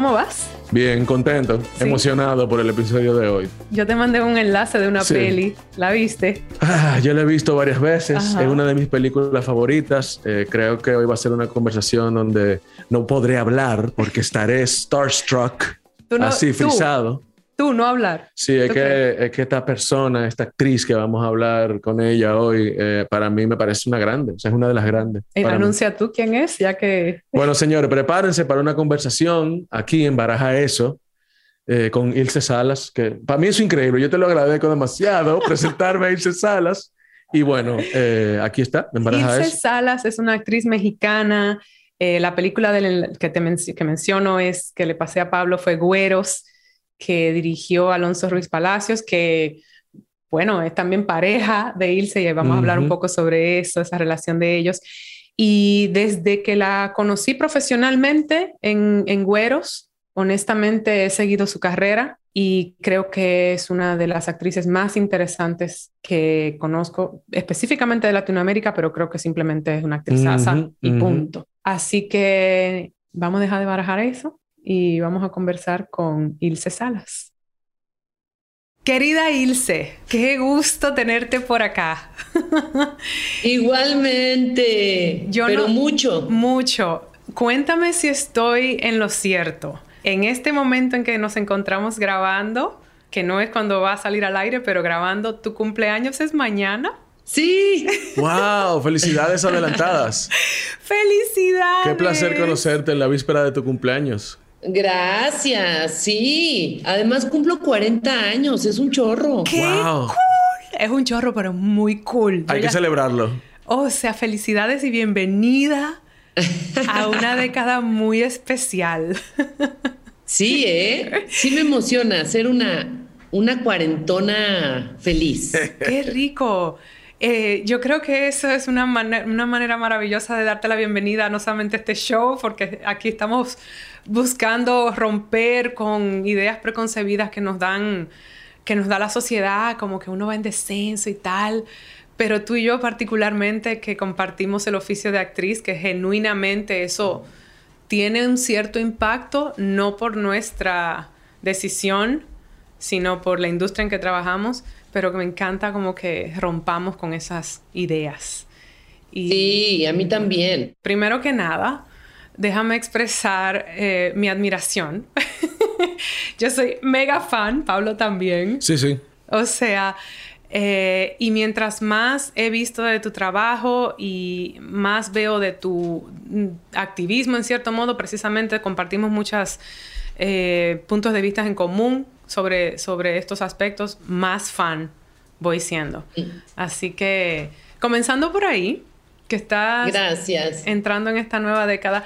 ¿Cómo vas? Bien, contento, Sí. emocionado por el episodio de hoy. Yo te mandé un enlace de una Sí. peli. ¿La viste? Ah, yo la he visto varias veces, Ajá. es una de mis películas favoritas. Eh, creo que hoy va a ser una conversación donde no podré hablar porque estaré starstruck, no- así tú, frisado. Tú, no hablar. Sí, es que, es que esta persona, esta actriz que vamos a hablar con ella hoy, eh, para mí me parece una grande, o sea, es una de las grandes. Eh, para mí. anuncia tú quién es, ya que... Bueno, señores, prepárense para una conversación aquí en Baraja Eso eh, con Ilse Salas, que para mí es increíble. Yo te lo agradezco demasiado presentarme a Ilse Salas. Y bueno, eh, aquí está, en Baraja Ilse Eso. Salas es una actriz mexicana. La película del, que, te que menciono es que le pasé a Pablo fue Güeros, que dirigió Alonso Ruiz Palacios, que bueno, es también pareja de Ilse y vamos a hablar un poco sobre eso, esa relación de ellos. Y desde que la conocí profesionalmente en, en Güeros, honestamente he seguido su carrera y creo que es una de las actrices más interesantes que conozco, específicamente de Latinoamérica, pero creo que simplemente es una actrizaza Ujú, y punto. Así que vamos a dejar de barajar eso y vamos a conversar con Ilse Salas. Querida Ilse, qué gusto tenerte por acá. Igualmente, Yo pero no- mucho. Mucho. Cuéntame si estoy en lo cierto. En este momento en que nos encontramos grabando, que no es cuando va a salir al aire, pero grabando, tu cumpleaños es mañana. Sí, ¡Wow! Felicidades adelantadas. ¡Felicidades! Qué placer conocerte en la víspera de tu cumpleaños. Gracias, sí. Además cumplo 40 años, es un chorro. ¡Qué ¡Wow! cool! Es un chorro, pero muy cool. Yo Hay que ya- celebrarlo. O sea, felicidades y bienvenida a una década muy especial. Sí, ¿eh? Sí me emociona ser una, una cuarentona feliz. ¡Qué rico! Eh, yo creo que eso es una, mane- una manera maravillosa de darte la bienvenida no solamente a este show, porque aquí estamos buscando romper con ideas preconcebidas que nos dan, que nos da la sociedad, como que uno va en descenso y tal. Pero tú y yo particularmente, que compartimos el oficio de actriz, que genuinamente eso tiene un cierto impacto, no por nuestra decisión, sino por la industria en que trabajamos, pero que me encanta como que rompamos con esas ideas. Y Sí, a mí también. primero que nada, déjame expresar eh, mi admiración. Yo soy mega fan, Pablo también. Sí, sí. O sea, eh, y mientras más he visto de tu trabajo y más veo de tu mm, activismo, en cierto modo, precisamente compartimos muchos puntos de vista en común sobre, sobre estos aspectos, más fan voy siendo. Así que, comenzando por ahí, que estás Gracias. entrando en esta nueva década,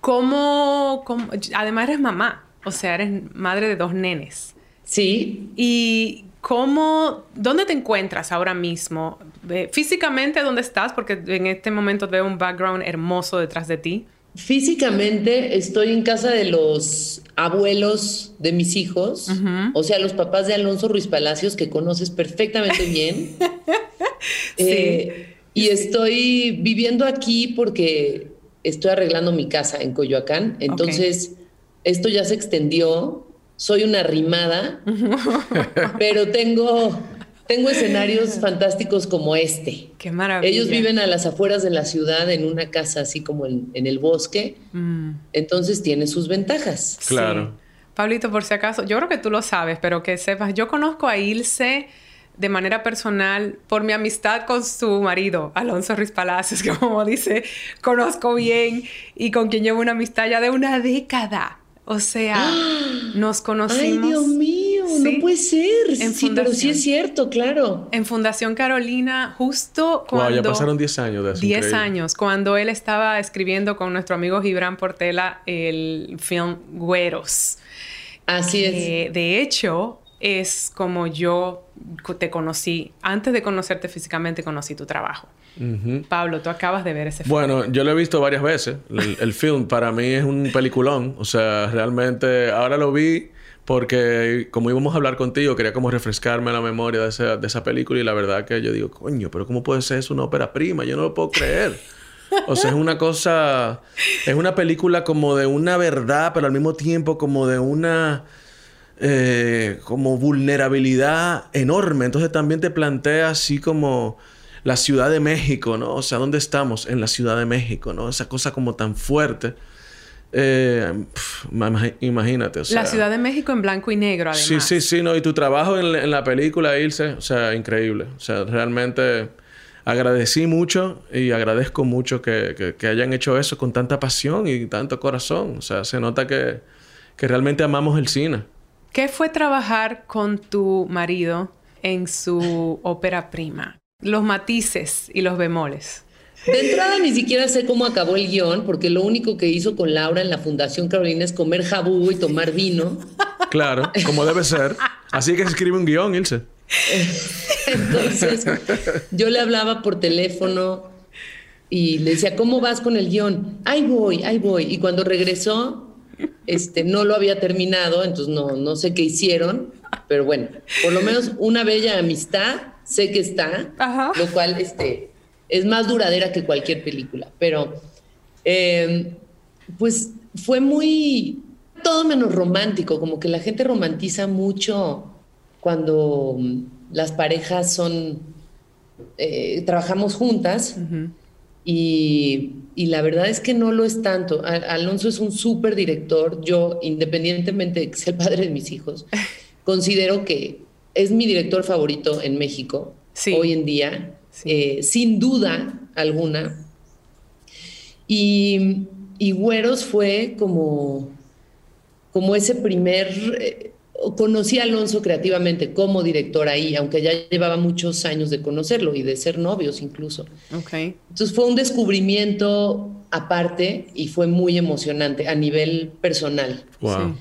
¿cómo, cómo- además eres mamá, o sea, eres madre de dos nenes. Sí, ¿Y cómo, dónde te encuentras ahora mismo? Eh, Físicamente, ¿dónde estás? Porque en este momento veo un background hermoso detrás de ti. Físicamente estoy en casa de los abuelos de mis hijos, o sea, los papás de Alonso Ruiz Palacios, que conoces perfectamente bien. Eh, y estoy viviendo aquí porque estoy arreglando mi casa en Coyoacán. Entonces, esto ya se extendió. Soy una rimada, pero tengo, tengo escenarios fantásticos como este. Qué maravilla. Ellos viven a las afueras de la ciudad en una casa así como en, en el bosque. Mm, Entonces tiene sus ventajas. sí. Claro. Pablito, por si acaso, yo creo que tú lo sabes, pero que sepas, yo conozco a Ilse de manera personal por mi amistad con su marido, Alonso Ruiz Palacios, que como dice, conozco bien y con quien llevo una amistad ya de una década. O sea, nos conocimos. ¡Ay, Dios mío! No puede ser. sí, pero sí es cierto, claro. En Fundación Carolina, justo cuando... ya pasaron 10 años de eso. 10 años, cuando él estaba escribiendo con nuestro amigo Gibran Portela el film Güeros. Así es. De hecho, es como yo te conocí. Antes de conocerte físicamente, conocí tu trabajo. Pablo, tú acabas de ver ese film. Bueno, yo lo he visto varias veces. El, film para mí es un peliculón. O sea, realmente ahora lo vi porque como íbamos a hablar contigo, quería como refrescarme la memoria de esa, de esa película y la verdad que yo digo, coño, pero ¿cómo puede ser eso una ópera prima? Yo no lo puedo creer. O sea, es una cosa, es una película como de una verdad, pero al mismo tiempo como de una eh, como vulnerabilidad enorme. Entonces también te plantea así como la Ciudad de México, ¿no? O sea, ¿dónde estamos? En la Ciudad de México, ¿no? Esa cosa como tan fuerte. Eh, imagínate, o sea, La Ciudad de México en blanco y negro, además. Sí, sí, sí, no. Y tu trabajo en, la película, Ilse, o sea, increíble. O sea, realmente agradecí mucho y agradezco mucho que, que, hayan hecho eso con tanta pasión y tanto corazón. O sea, se nota que, que realmente amamos el cine. ¿Qué fue trabajar con tu marido en su ópera prima? Los matices y los bemoles. De entrada ni siquiera sé cómo acabó el guion, porque lo único que hizo con Laura en la Fundación Carolina es comer jabú y tomar vino. Claro, como debe ser. Así que se escribe un guion, Ilse. Entonces, yo le hablaba por teléfono y le decía, ¿cómo vas con el guion? Ahí voy, ahí voy. Y cuando regresó, este, no lo había terminado, entonces no, no sé qué hicieron, pero bueno, por lo menos una bella amistad sé que está, lo cual este, es más duradera que cualquier película, pero em, pues fue muy, todo menos romántico, como que la gente romantiza mucho cuando las parejas son, eh, trabajamos juntas y, la verdad es que no lo es tanto. Alonso es un súper director, yo independientemente de que sea el padre de mis hijos, considero que es mi director favorito en México hoy en día, eh, sin duda alguna. Y, y, Güeros fue como, como ese primer... Eh, conocí a Alonso creativamente como director ahí, aunque ya llevaba muchos años de conocerlo y de ser novios incluso. Okay. Entonces fue un descubrimiento aparte y fue muy emocionante a nivel personal. Wow.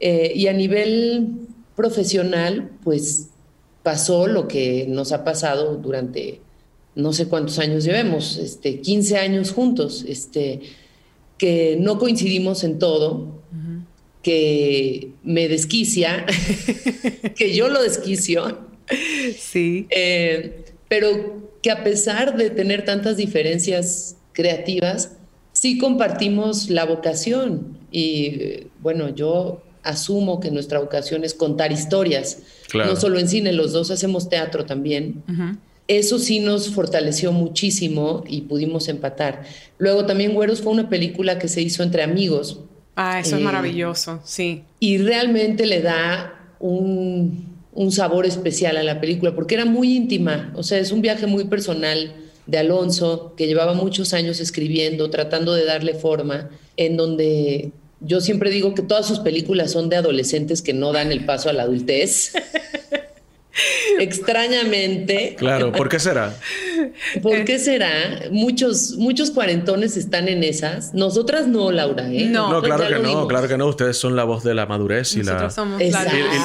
Eh, y a nivel profesional, pues pasó lo que nos ha pasado durante no sé cuántos años llevemos, este, 15 años juntos, este, que no coincidimos en todo, que me desquicia, que yo lo desquicio. Sí. Eh, pero que a pesar de tener tantas diferencias creativas, sí compartimos la vocación. Y bueno, yo asumo que nuestra vocación es contar historias, no solo en cine, los dos hacemos teatro también. Eso sí nos fortaleció muchísimo y pudimos empatar. Luego también Güeros fue una película que se hizo entre amigos. Ah, eso es eh, maravilloso, sí. Y realmente le da un, un sabor especial a la película porque era muy íntima, o sea, es un viaje muy personal de Alonso, que llevaba muchos años escribiendo, tratando de darle forma, en donde yo siempre digo que todas sus películas son de adolescentes que no dan el paso a la adultez. Extrañamente. Claro, ¿por qué será? ¿Por qué será? Muchos, muchos cuarentones están en esas. Nosotras no, Laura. ¿eh? No, claro que no, claro que no. Ustedes son la voz de la madurez y la. Somos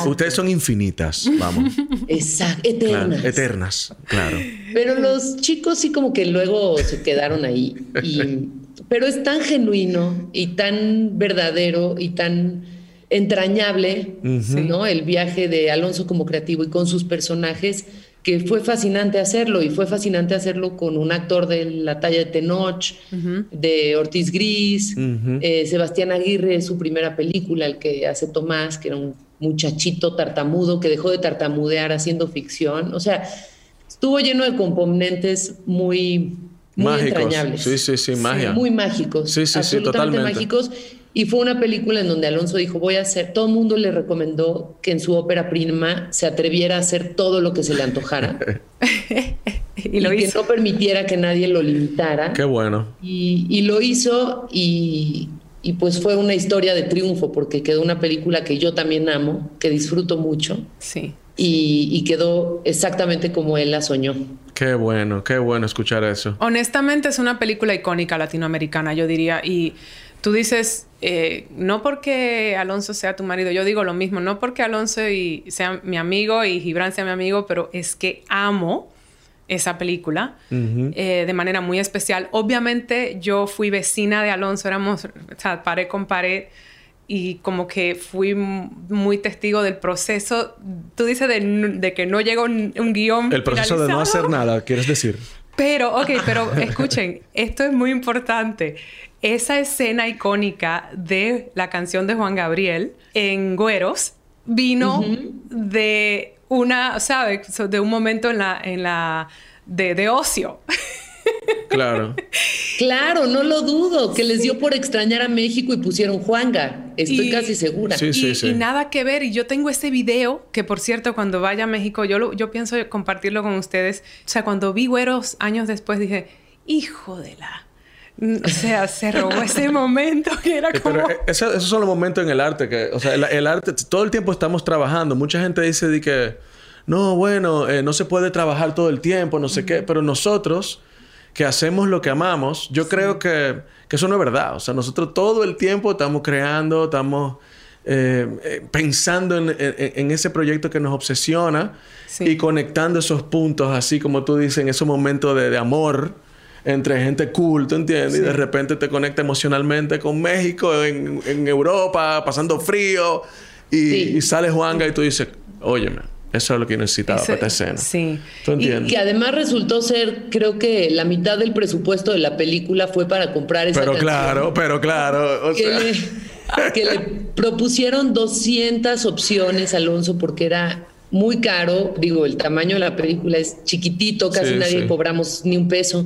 ustedes son infinitas, vamos. Exacto, eternas. eternas, claro. Pero los chicos sí como que luego se quedaron ahí. pero es tan genuino y tan verdadero y tan entrañable, ¿no? El viaje de Alonso como creativo y con sus personajes, que fue fascinante hacerlo y fue fascinante hacerlo con un actor de la talla de Tenoch, de Ortiz Gris, eh, Sebastián Aguirre, su primera película, el que hace Tomás, que era un muchachito tartamudo que dejó de tartamudear haciendo ficción, o sea, estuvo lleno de componentes muy, muy entrañables. Sí, sí, sí, magia. muy mágicos. Sí, sí, sí, totalmente. mágicos y fue una película en donde Alonso dijo, voy a hacer, todo el mundo le recomendó que en su ópera prima se atreviera a hacer todo lo que se le antojara. y, lo que no permitiera que nadie lo limitara. Qué bueno. Y, lo hizo y, y pues fue una historia de triunfo porque quedó una película que yo también amo, que disfruto mucho. Sí. Y, quedó exactamente como él la soñó. Qué bueno, qué bueno escuchar eso. Honestamente es una película icónica latinoamericana, yo diría. Y tú dices, eh, no porque Alonso sea tu marido, yo digo lo mismo, no porque Alonso y sea mi amigo y Gibran sea mi amigo, pero es que amo esa película eh, de manera muy especial. Obviamente yo fui vecina de Alonso, éramos, o sea, pared con pared y como que fui muy testigo del proceso. Tú dices de, que no llega un, guion. El proceso de no hacer nada, quieres decir. Pero, ok, pero escuchen, esto es muy importante. Esa escena icónica de la canción de Juan Gabriel en Güeros vino de una, ¿sabes? De un momento en la, en la, de, de ocio. Claro. claro, no lo dudo, que les dio por extrañar a México y pusieron Juanga. Estoy casi segura. Sí, sí, sí. y, nada que ver. Y yo tengo ese video que, por cierto, cuando vaya a México, yo, lo, yo pienso compartirlo con ustedes. O sea, cuando vi güeros años después, dije, hijo de la... O sea, se robó ese momento que era como... Pero eh, esos son los momentos en el arte que... O sea, el, arte... Todo el tiempo estamos trabajando. Mucha gente dice de que... No, bueno, eh, no se puede trabajar todo el tiempo, no sé qué. Pero nosotros que hacemos lo que amamos, yo creo que, eso no es verdad. O sea, nosotros todo el tiempo estamos creando, estamos eh, pensando en, ese proyecto que nos obsesiona y conectando esos puntos, así como tú dices, en esos momentos de amor entre gente cool, ¿tú entiendes? Y de repente te conecta emocionalmente con México, en, en Europa, pasando frío, y, sale Juanga y tú dices, óyeme. Eso es lo que necesitaba para esta escena. Sí. ¿Tú entiendes? Y que además resultó ser, creo que la mitad del presupuesto de la película fue para comprar esa Pero claro, pero claro. que, le, que le propusieron 200 opciones, Alonso, porque era muy caro. Digo, el tamaño de la película es chiquitito, casi nadie cobramos ni un peso.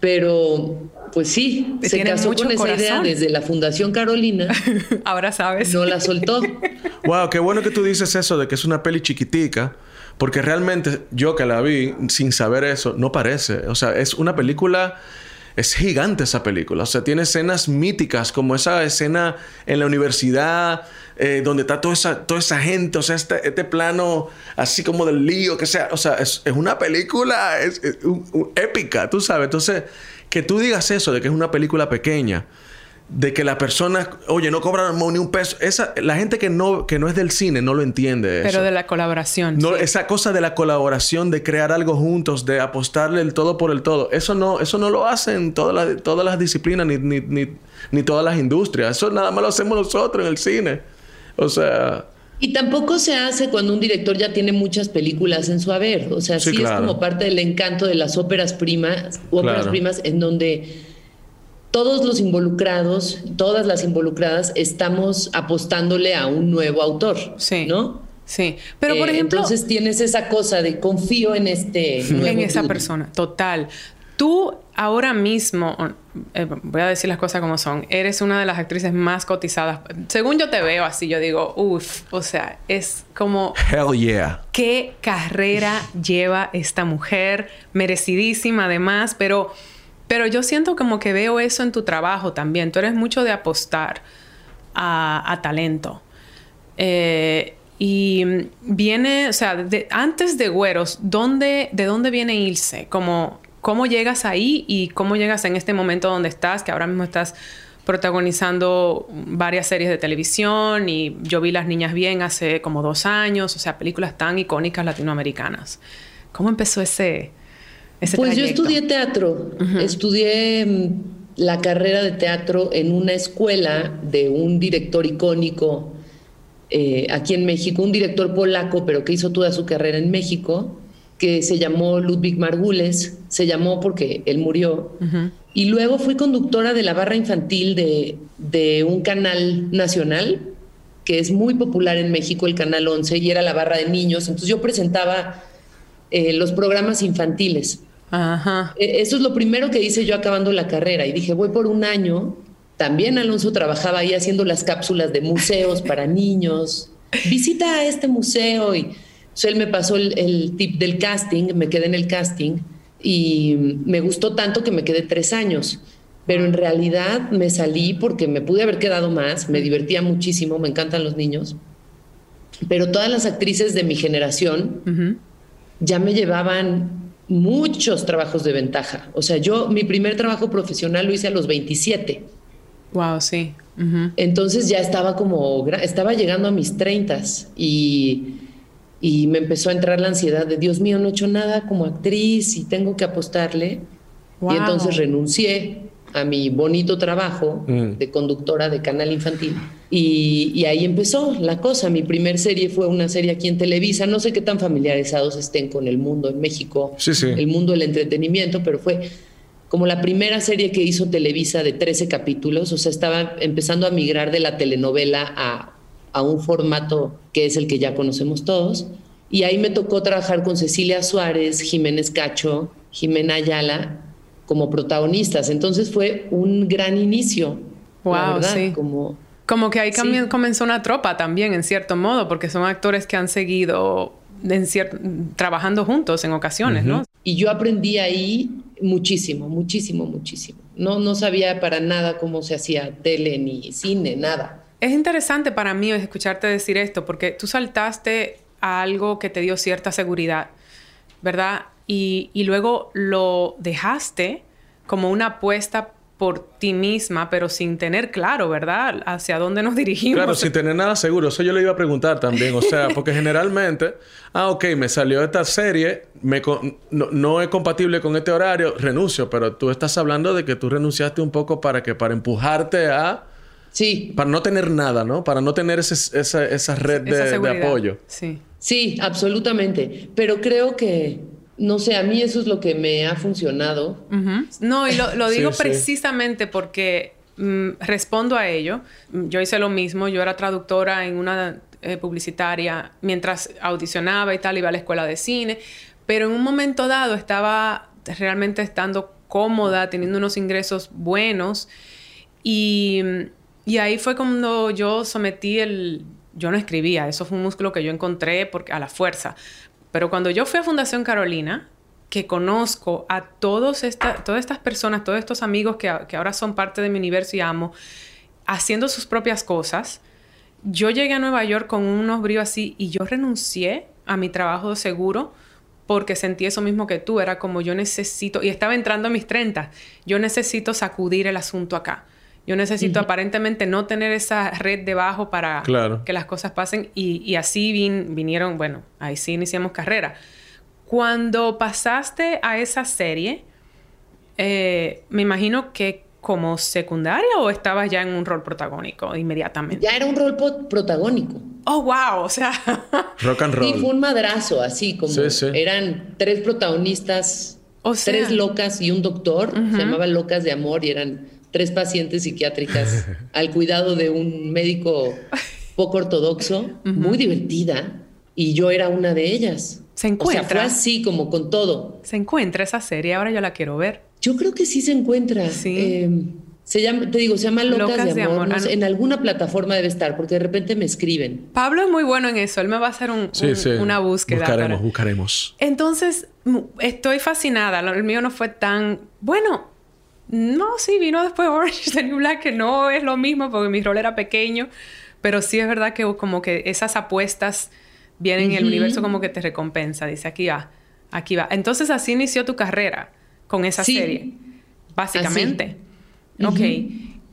Pero, pues sí, se casó con esa idea desde la Fundación Carolina. Ahora sabes. No la soltó. wow, qué bueno que tú dices eso de que es una peli chiquitica. Porque realmente yo que la vi sin saber eso, no parece. O sea, es una película es gigante esa película. O sea, tiene escenas míticas, como esa escena en la universidad, eh, donde está toda esa, toda esa gente, o sea, este, este plano así como del lío, que sea. O sea, es, una película es, épica, tú sabes. Entonces, que tú digas eso de que es una película pequeña de que la persona, oye, no cobran ni un peso. Esa, la gente que no, que no es del cine no lo entiende. Pero de la colaboración. No, Esa cosa de la colaboración, de crear algo juntos, de apostarle el todo por el todo. Eso no, eso no lo hacen todas las, todas las disciplinas ni, ni, ni, todas las industrias. Eso nada más lo hacemos nosotros en el cine. O sea. Y tampoco se hace cuando un director ya tiene muchas películas en su haber. O sea, sí, es como parte del encanto de las óperas primas, óperas primas, en donde todos los involucrados, todas las involucradas, estamos apostándole a un nuevo autor, sí. ¿no? Sí, pero por eh, ejemplo... Entonces tienes esa cosa de confío en este... Nuevo en esa persona, total. Tú ahora mismo, eh, voy a decir las cosas como son, eres una de las actrices más cotizadas. Según yo te veo así, yo digo, uff, o sea, es como... Hell yeah. ¿Qué carrera lleva esta mujer? Merecidísima además, pero pero yo siento como que veo eso en tu trabajo también. Tú eres mucho de apostar a, talento. Eh, y viene, o sea, antes de Güeros, ¿dónde, ¿de dónde viene Ilse? Como, ¿Cómo llegas ahí y cómo llegas en este momento donde estás, que ahora mismo estás protagonizando varias series de televisión y yo vi Las Niñas Bien hace como dos años, o sea, películas tan icónicas latinoamericanas. ¿Cómo empezó ese, pues yo estudié teatro, estudié mm, la carrera de teatro en una escuela de un director icónico eh, aquí en México, un director polaco, pero que hizo toda su carrera en México, que se llamó Ludwig Margules, se llamó porque él murió. Y luego fui conductora de la barra infantil de, de, un canal nacional, que es muy popular en México, el Canal 11, y era la barra de niños. Entonces yo presentaba eh, los programas infantiles. Ajá. E, eso es lo primero que hice yo acabando la carrera y dije, voy por un año. También Alonso trabajaba ahí haciendo las cápsulas de museos para niños. Visita este museo y él me pasó el, tip del casting, me quedé en el casting y me gustó tanto que me quedé tres años. Pero en realidad me salí porque me pude haber quedado más, me divertía muchísimo, me encantan los niños. Pero todas las actrices de mi generación ya me llevaban muchos trabajos de ventaja. O sea, yo mi primer trabajo profesional lo hice a los 27. Wow, sí. Entonces ya estaba como, estaba llegando a mis 30 y, y me empezó a entrar la ansiedad de, Dios mío, no he hecho nada como actriz y tengo que apostarle. Y entonces renuncié a mi bonito trabajo mm. de conductora de canal infantil. Y, ahí empezó la cosa. Mi primer serie fue una serie aquí en Televisa. No sé qué tan familiarizados estén con el mundo en México, el mundo del entretenimiento, pero fue como la primera serie que hizo Televisa de 13 capítulos. O sea, estaba empezando a migrar de la telenovela a, a un formato que es el que ya conocemos todos. Y ahí me tocó trabajar con Cecilia Suárez, Jiménez Cacho, Jimena Ayala como protagonistas. Entonces fue un gran inicio. Wow, sí. Como, como que ahí comenzó una tropa también, en cierto modo, porque son actores que han seguido en trabajando juntos en ocasiones, ¿no? Y yo aprendí ahí muchísimo, muchísimo, muchísimo. No, no sabía para nada cómo se hacía tele ni cine, nada. Es interesante para mí escucharte decir esto, porque tú saltaste a algo que te dio cierta seguridad, ¿verdad? Y, luego lo dejaste como una apuesta por ti misma, pero sin tener claro, ¿verdad? Hacia dónde nos dirigimos. Claro, sin tener nada seguro. Eso yo le iba a preguntar también. O sea, porque generalmente, ah, ok, me salió esta serie, me no, es compatible con este horario, renuncio. Pero tú estás hablando de que tú renunciaste un poco para que, para empujarte a... Sí. Para no tener nada, ¿no? Para no tener ese, esa, esa, red de, de apoyo. Sí. Sí, absolutamente. Pero creo que no sé, a mí eso es lo que me ha funcionado. No, y lo, digo precisamente porque mm, respondo a ello. Yo hice lo mismo, yo era traductora en una eh, publicitaria mientras audicionaba y tal, iba a la escuela de cine, pero en un momento dado estaba realmente estando cómoda, teniendo unos ingresos buenos y, y ahí fue cuando yo sometí el... Yo no escribía, eso fue un músculo que yo encontré porque, a la fuerza, pero cuando yo fui a Fundación Carolina, que conozco a todos todas estas personas, todos estos amigos que, ahora son parte de mi universo y amo, haciendo sus propias cosas, yo llegué a Nueva York con unos bríos así y yo renuncié a mi trabajo de seguro porque sentí eso mismo que tú, era como yo necesito, y estaba entrando a mis 30, yo necesito sacudir el asunto acá. Yo necesito aparentemente no tener esa red debajo para que las cosas pasen y, así vinieron, bueno, ahí sí iniciamos carrera. Cuando pasaste a esa serie, eh, me imagino que como secundaria o estabas ya en un rol protagónico inmediatamente? Ya era un rol protagónico. Oh, wow, o sea. Rock and roll. Sí, fue un madrazo, así como eran tres protagonistas, o tres locas y un doctor, se llamaban Locas de Amor y eran tres pacientes psiquiátricas al cuidado de un médico poco ortodoxo, muy divertida, y yo era una de ellas. Se encuentra. O sea, fue así como con todo. Se encuentra esa serie, ahora yo la quiero ver. Yo creo que sí se encuentra. Sí. Eh, se llama, te digo, se llama Locas, de Amor. Ah, en alguna plataforma debe estar, porque de repente me escriben. Pablo es muy bueno en eso. Él me va a hacer un, una búsqueda. Buscaremos, buscaremos. Entonces, estoy fascinada. El mío no fue tan... Bueno, no, sí, vino después Orange is the New Black, que no es lo mismo porque mi rol era pequeño, pero sí es verdad que como que esas apuestas vienen en el universo como que te recompensa. Dice, aquí va, aquí va. Entonces así inició tu carrera con esa serie, básicamente. Ok.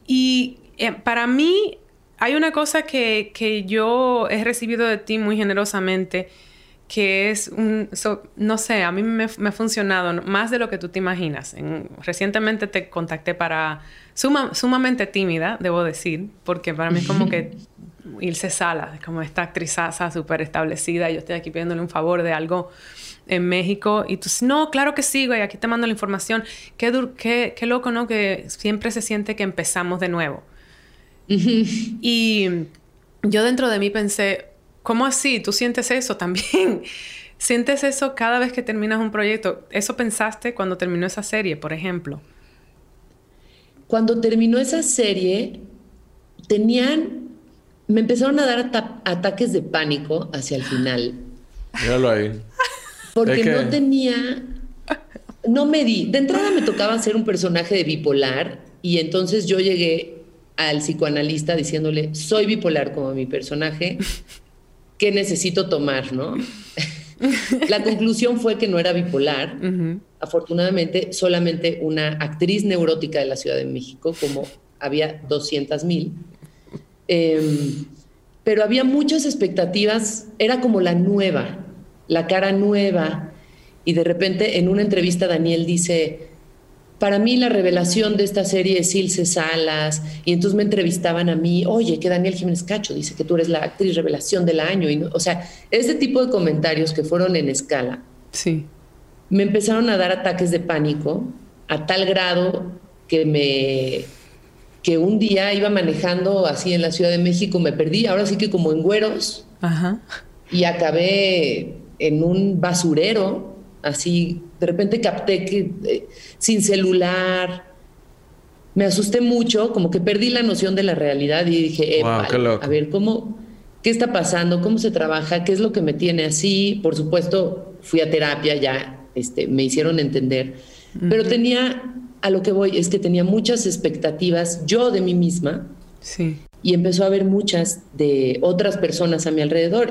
Y eh, para mí hay una cosa que, que yo he recibido de ti muy generosamente que es un, no sé, a mí me, ha funcionado más de lo que tú te imaginas. recientemente te contacté para, sumamente tímida, debo decir, porque para mí es como que Ilse Sala, como esta actrizaza súper establecida, yo estoy aquí pidiéndole un favor de algo en México y tú, no, claro que sí, güey, aquí te mando la información. Qué, qué, qué loco, ¿no? Que siempre se siente que empezamos de nuevo. y yo dentro de mí pensé, ¿Cómo así? ¿Tú sientes eso también? ¿Sientes eso cada vez que terminas un proyecto? ¿Eso pensaste cuando terminó esa serie, por ejemplo? Cuando terminó esa serie, tenían, me empezaron a dar ataques de pánico hacia el final. Míralo ahí. Porque no tenía, no me di. De entrada me tocaba ser un personaje de bipolar y entonces yo llegué al psicoanalista diciéndole, soy bipolar como mi personaje, ¿qué necesito tomar, no? la conclusión fue que no era bipolar. Afortunadamente, solamente una actriz neurótica de la Ciudad de México, como había 200 mil. Em, pero había muchas expectativas, era como la nueva, la cara nueva. Y de repente en una entrevista Daniel dice, para mí la revelación de esta serie es Ilse Salas, y entonces me entrevistaban a mí, oye, que Daniel Jiménez Cacho dice que tú eres la actriz revelación del año, y o sea, ese tipo de comentarios que fueron en escala, sí. me empezaron a dar ataques de pánico a tal grado que me que un día iba manejando así en la Ciudad de México, me perdí, ahora sí que como en güeros, y acabé en un basurero, así, de repente capté que eh, sin celular, me asusté mucho, como que perdí la noción de la realidad y dije, a ver, ¿cómo, qué está pasando? ¿Cómo se trabaja? ¿Qué es lo que me tiene así? Por supuesto, fui a terapia, ya este, me hicieron entender, pero tenía a lo que voy es que tenía muchas expectativas yo de mí misma. Sí. Y empezó a haber muchas de otras personas a mi alrededor.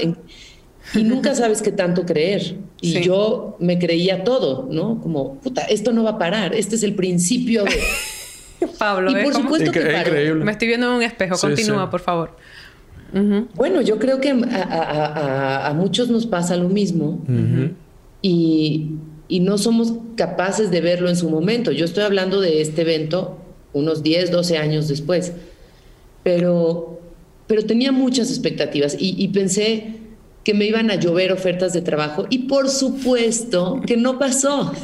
Y nunca sabes qué tanto creer. Y yo me creía todo, ¿no? Como, puta, esto no va a parar. Este es el principio de... Pablo, y por supuesto que Me estoy viendo en un espejo. Continúa, por favor. Bueno, yo creo que a, muchos nos pasa lo mismo. Y y no somos capaces de verlo en su momento. Yo estoy hablando de este evento unos 10, 12 años después, pero, pero tenía muchas expectativas y, pensé que me iban a llover ofertas de trabajo y por supuesto que no pasó.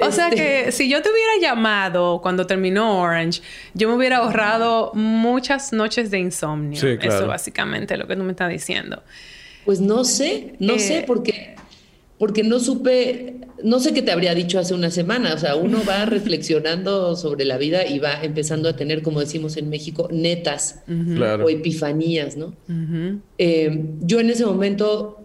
O sea que este si yo te hubiera llamado cuando terminó Orange, yo me hubiera ahorrado muchas noches de insomnio. Sí, claro. Eso básicamente es lo que tú me estás diciendo. Pues no sé, no sé, eh, porque, porque no supe, no sé qué te habría dicho hace una semana. O sea, uno va reflexionando sobre la vida y va empezando a tener, como decimos en México, netas o epifanías, ¿no? Eh, yo en ese momento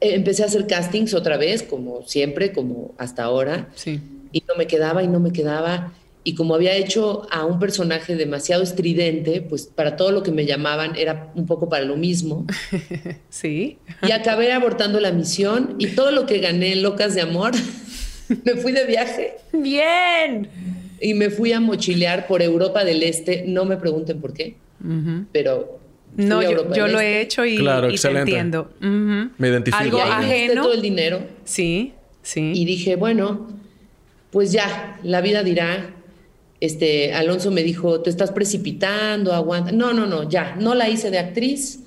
eh, empecé a hacer castings otra vez, como siempre, como hasta ahora. Sí. Y no me quedaba y no me quedaba y como había hecho a un personaje demasiado estridente, pues para todo lo que me llamaban era un poco para lo mismo. Sí. Y acabé abortando la misión y todo lo que gané en Locas de Amor, me fui de viaje. Bien. Y me fui a mochilear por Europa del Este, no me pregunten por qué, pero... No, yo, lo he este. hecho y, claro, te entiendo. Me identifico. Algo ajeno. todo el dinero. Sí, sí. Y dije, bueno, pues ya, la vida dirá este, Alonso me dijo, te estás precipitando, aguanta. No, no, no, ya, no la hice de actriz.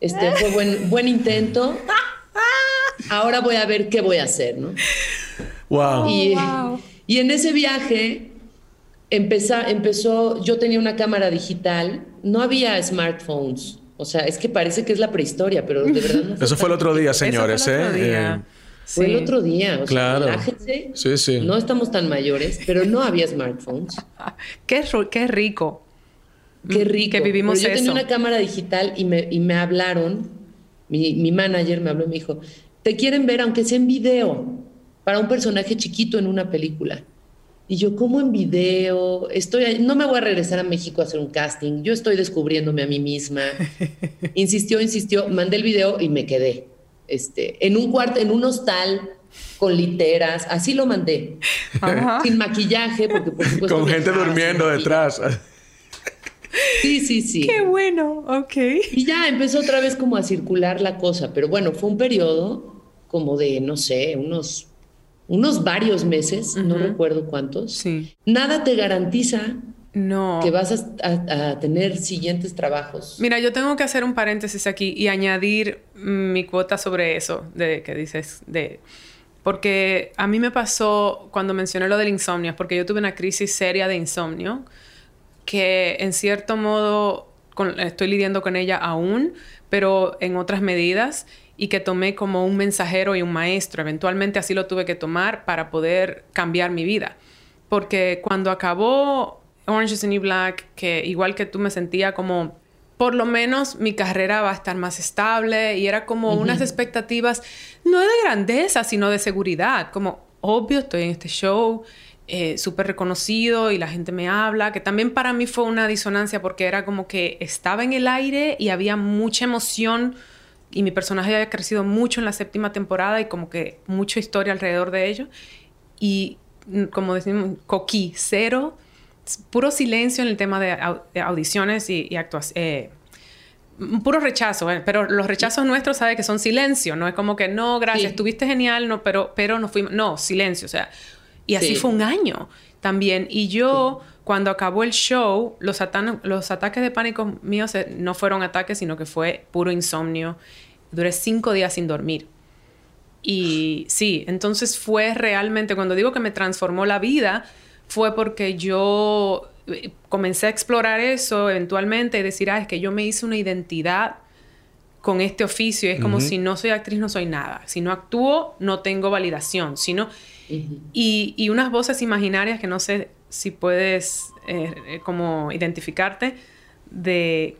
Este, fue buen, buen intento. Ahora voy a ver qué voy a hacer, ¿no? Wow. Y, y en ese viaje empezó, empezó, yo tenía una cámara digital, no había smartphones. O sea, es que parece que es la prehistoria, pero de verdad no Eso fue el otro día, señores, ¿eh? eh fue el otro día. O claro. sí, sí. No estamos tan mayores, pero no había smartphones. qué, qué rico. Qué rico. Que vivimos yo tenía una cámara digital y me, y me hablaron, mi, mi, manager me habló y me dijo, te quieren ver aunque sea en video, para un personaje chiquito en una película. Y yo, ¿cómo en video? Estoy, no me voy a regresar a México a hacer un casting. Yo estoy descubriéndome a mí misma. insistió, insistió, mandé el video y me quedé este, en un cuarto, en un hostal con literas, así lo mandé. Sin maquillaje, porque por supuesto. Con gente durmiendo detrás. Sí, sí, sí. Qué bueno, ok. Y ya empezó otra vez como a circular la cosa, pero bueno, fue un periodo como de, no sé, unos, unos varios meses, no recuerdo cuántos. Sí. Nada te garantiza no. Que vas a, tener siguientes trabajos. Mira, yo tengo que hacer un paréntesis aquí y añadir mi cuota sobre eso, de que dices, de... Porque a mí me pasó cuando mencioné lo del insomnio, porque yo tuve una crisis seria de insomnio, que en cierto modo estoy lidiando con ella aún, pero en otras medidas, y que tomé como un mensajero y un maestro. Eventualmente así lo tuve que tomar para poder cambiar mi vida. Porque cuando acabó Orange is the New Black, que igual que tú me sentía como, por lo menos mi carrera va a estar más estable y era como unas expectativas, no de grandeza, sino de seguridad, como, obvio, estoy en este show, eh, súper reconocido y la gente me habla, que también para mí fue una disonancia porque era como que estaba en el aire y había mucha emoción y mi personaje había crecido mucho en la séptima temporada y como que mucha historia alrededor de ello. Y mm, como decimos, coquí, cero, puro silencio en el tema de, audiciones y, y actuaciones. Eh, puro rechazo, eh, pero los rechazos nuestros sabe que son silencio, no es como que no, gracias, estuviste genial, no, pero pero no fuimos, no, silencio, o sea, y así fue un año también. Y yo, cuando acabó el show, los, los ataques de pánico míos eh, no fueron ataques, sino que fue puro insomnio. Duré cinco días sin dormir. Y sí, entonces fue realmente, cuando digo que me transformó la vida, fue porque yo eh, comencé a explorar eso eventualmente y decir, ah, es que yo me hice una identidad con este oficio. Y es como si no soy actriz, no soy nada. Si no actúo, no tengo validación. Si no y, unas voces imaginarias que no sé si puedes eh, eh, como identificarte de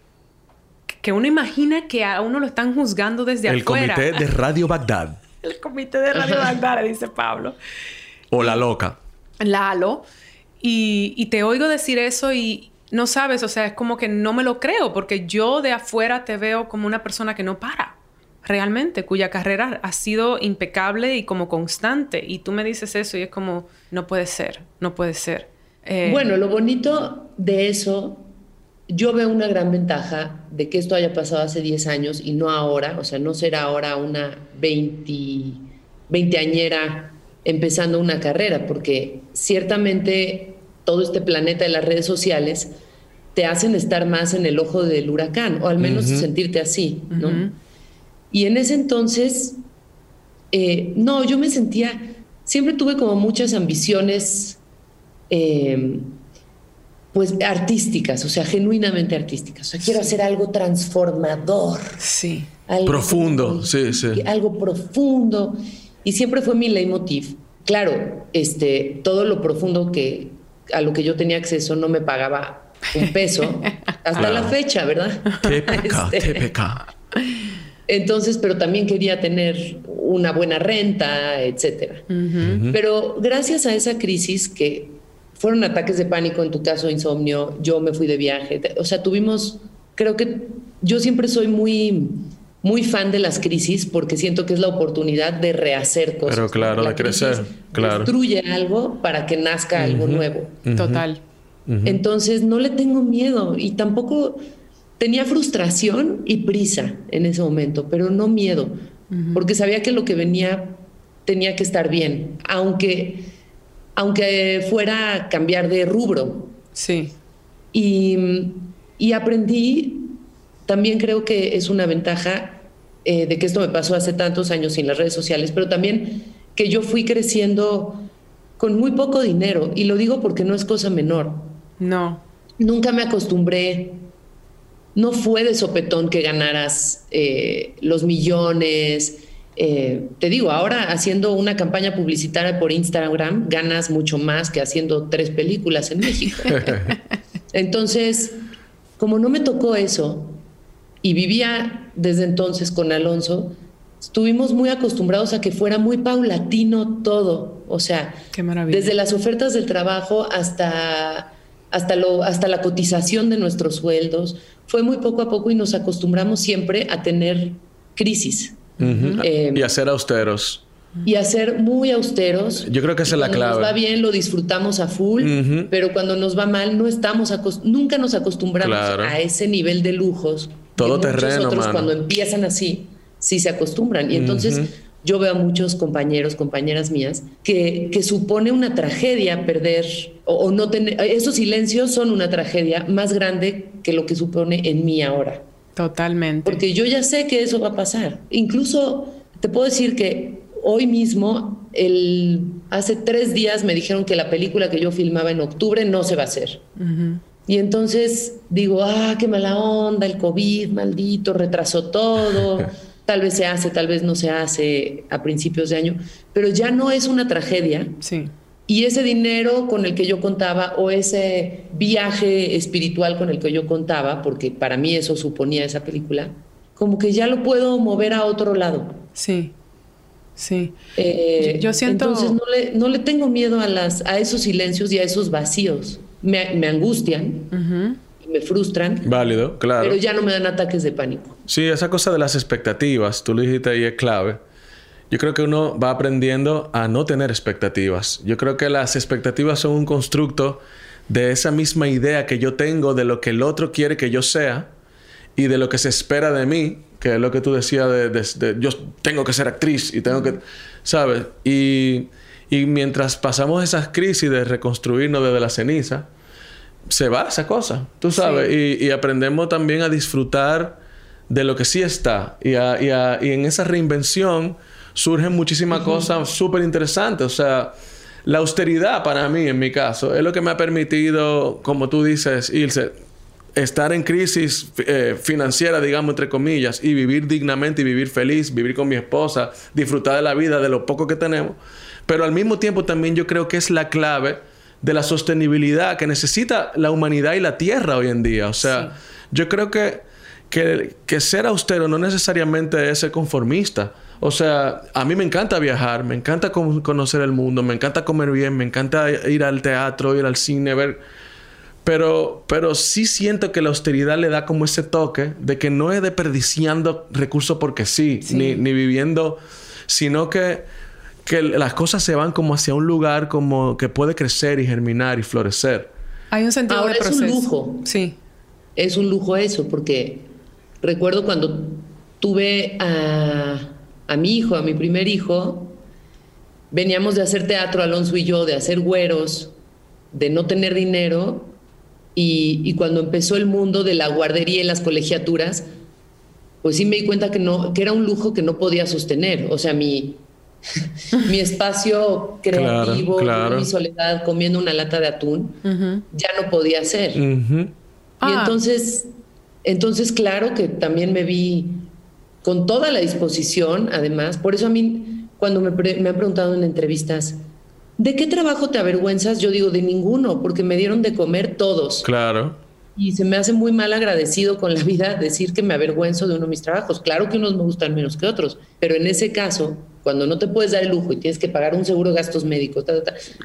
que uno imagina que a uno lo están juzgando desde afuera. El comité de Radio Bagdad. El comité de Radio Bagdad, dice Pablo. O la loca. Lalo. Y, y te oigo decir eso y no sabes, o sea, es como que no me lo creo porque yo de afuera te veo como una persona que no para realmente, cuya carrera ha sido impecable y como constante. Y tú me dices eso y es como, no puede ser, no puede ser. Eh, bueno, lo bonito de eso, yo veo una gran ventaja de que esto haya pasado hace 10 años y no ahora, o sea, no será ahora una 20, veinteañera empezando una carrera, porque ciertamente todo este planeta de las redes sociales te hacen estar más en el ojo del huracán, o al menos sentirte así, ¿no? Y en ese entonces, eh, no, yo me sentía, siempre tuve como muchas ambiciones, em, pues artísticas, o sea, genuinamente artísticas. O sea, quiero hacer algo transformador. Sí. profundo, sí, sí. Algo profundo. Y siempre fue mi leitmotiv. Claro, este, todo lo profundo que a lo que yo tenía acceso no me pagaba un peso hasta la fecha, ¿verdad? TPK, este, entonces, pero también quería tener una buena renta, etcétera. Pero gracias a esa crisis que fueron ataques de pánico, en tu caso insomnio, yo me fui de viaje, o sea, tuvimos, creo que yo siempre soy muy muy fan de las crisis porque siento que es la oportunidad de rehacer cosas. Pero claro, de crecer, claro. Destruye algo para que nazca algo nuevo. Total. Entonces no le tengo miedo y tampoco tenía frustración y prisa en ese momento, pero no miedo, porque sabía que lo que venía tenía que estar bien, aunque, aunque fuera cambiar de rubro. Sí. Y, y aprendí, también creo que es una ventaja eh, de que esto me pasó hace tantos años sin las redes sociales, pero también que yo fui creciendo con muy poco dinero, y lo digo porque no es cosa menor. No. Nunca me acostumbré no fue de sopetón que ganaras eh, los millones. Eh, te digo, ahora haciendo una campaña publicitaria por Instagram ganas mucho más que haciendo tres películas en México. Entonces, como no me tocó eso y vivía desde entonces con Alonso, estuvimos muy acostumbrados a que fuera muy paulatino todo. O sea, desde las ofertas del trabajo hasta, hasta, lo, hasta la cotización de nuestros sueldos fue muy poco a poco y nos acostumbramos siempre a tener crisis. Eh, y a ser austeros. Y a ser muy austeros. Yo creo que esa es la clave. Cuando nos va bien, lo disfrutamos a full, pero cuando nos va mal, no estamos nunca nos acostumbramos a ese nivel de lujos. Todo terreno. Otros, cuando empiezan así, sí se acostumbran. Y entonces yo veo a muchos compañeros, compañeras mías, que, que supone una tragedia perder o, no tener, esos silencios son una tragedia más grande que lo que supone en mí ahora. Totalmente. Porque yo ya sé que eso va a pasar. Incluso te puedo decir que hoy mismo, el, hace tres días me dijeron que la película que yo filmaba en octubre no se va a hacer. Y entonces digo, ah, qué mala onda, el COVID, maldito, retrasó todo. tal vez se hace, tal vez no se hace a principios de año, pero ya no es una tragedia. Sí. Y ese dinero con el que yo contaba o ese viaje espiritual con el que yo contaba, porque para mí eso suponía esa película, como que ya lo puedo mover a otro lado. Sí. Sí. Eh, yo, siento... Entonces no le, no le, tengo miedo a, las, a esos silencios y a esos vacíos. Me, me angustian. y Me frustran. Válido, claro. Pero ya no me dan ataques de pánico. Sí, esa cosa de las expectativas, tú lo dijiste ahí, es clave. Yo creo que uno va aprendiendo a no tener expectativas. Yo creo que las expectativas son un constructo de esa misma idea que yo tengo de lo que el otro quiere que yo sea y de lo que se espera de mí, que es lo que tú decías de, yo tengo que ser actriz y tengo que, ¿sabes? Y, mientras pasamos esas crisis de reconstruirnos desde la ceniza, se va esa cosa, tú sabes, y, aprendemos también a disfrutar de lo que sí está. Y, y, en esa reinvención surgen muchísimas cosas súper interesantes, o sea, la austeridad para mí, en mi caso, es lo que me ha permitido, como tú dices, irse, estar en crisis eh, financiera, digamos, entre comillas, y vivir dignamente y vivir feliz, vivir con mi esposa, disfrutar de la vida, de lo poco que tenemos. Pero al mismo tiempo también yo creo que es la clave de la sostenibilidad que necesita la humanidad y la tierra hoy en día. O sea, yo creo que, que, que ser austero no necesariamente es ser conformista. O sea, a mí me encanta viajar, me encanta conocer el mundo, me encanta comer bien, me encanta ir al teatro, ir al cine, ver... Pero, pero sí siento que la austeridad le da como ese toque de que no es desperdiciando recursos porque sí, Ni, ni, viviendo, sino que, que las cosas se van como hacia un lugar como que puede crecer y germinar y florecer. Hay un sentido Ahora de proceso. Es un lujo. Sí. Es un lujo eso, porque recuerdo cuando tuve a a mi hijo, a mi primer hijo, veníamos de hacer teatro, Alonso y yo, de hacer güeros, de no tener dinero, y, cuando empezó el mundo de la guardería y las colegiaturas, pues sí me di cuenta que, no, que era un lujo que no podía sostener. O sea, mi, mi espacio creativo, mi soledad comiendo una lata de atún, ya no podía ser. Y ah. entonces, entonces, claro que también me vi con toda la disposición, además. Por eso a mí, cuando me, han preguntado en entrevistas, ¿de qué trabajo te avergüenzas? Yo digo, de ninguno, porque me dieron de comer todos. Claro. Y se me hace muy mal agradecido con la vida decir que me avergüenzo de uno de mis trabajos. Claro que unos me gustan menos que otros, pero en ese caso, cuando no te puedes dar el lujo y tienes que pagar un seguro de gastos médicos,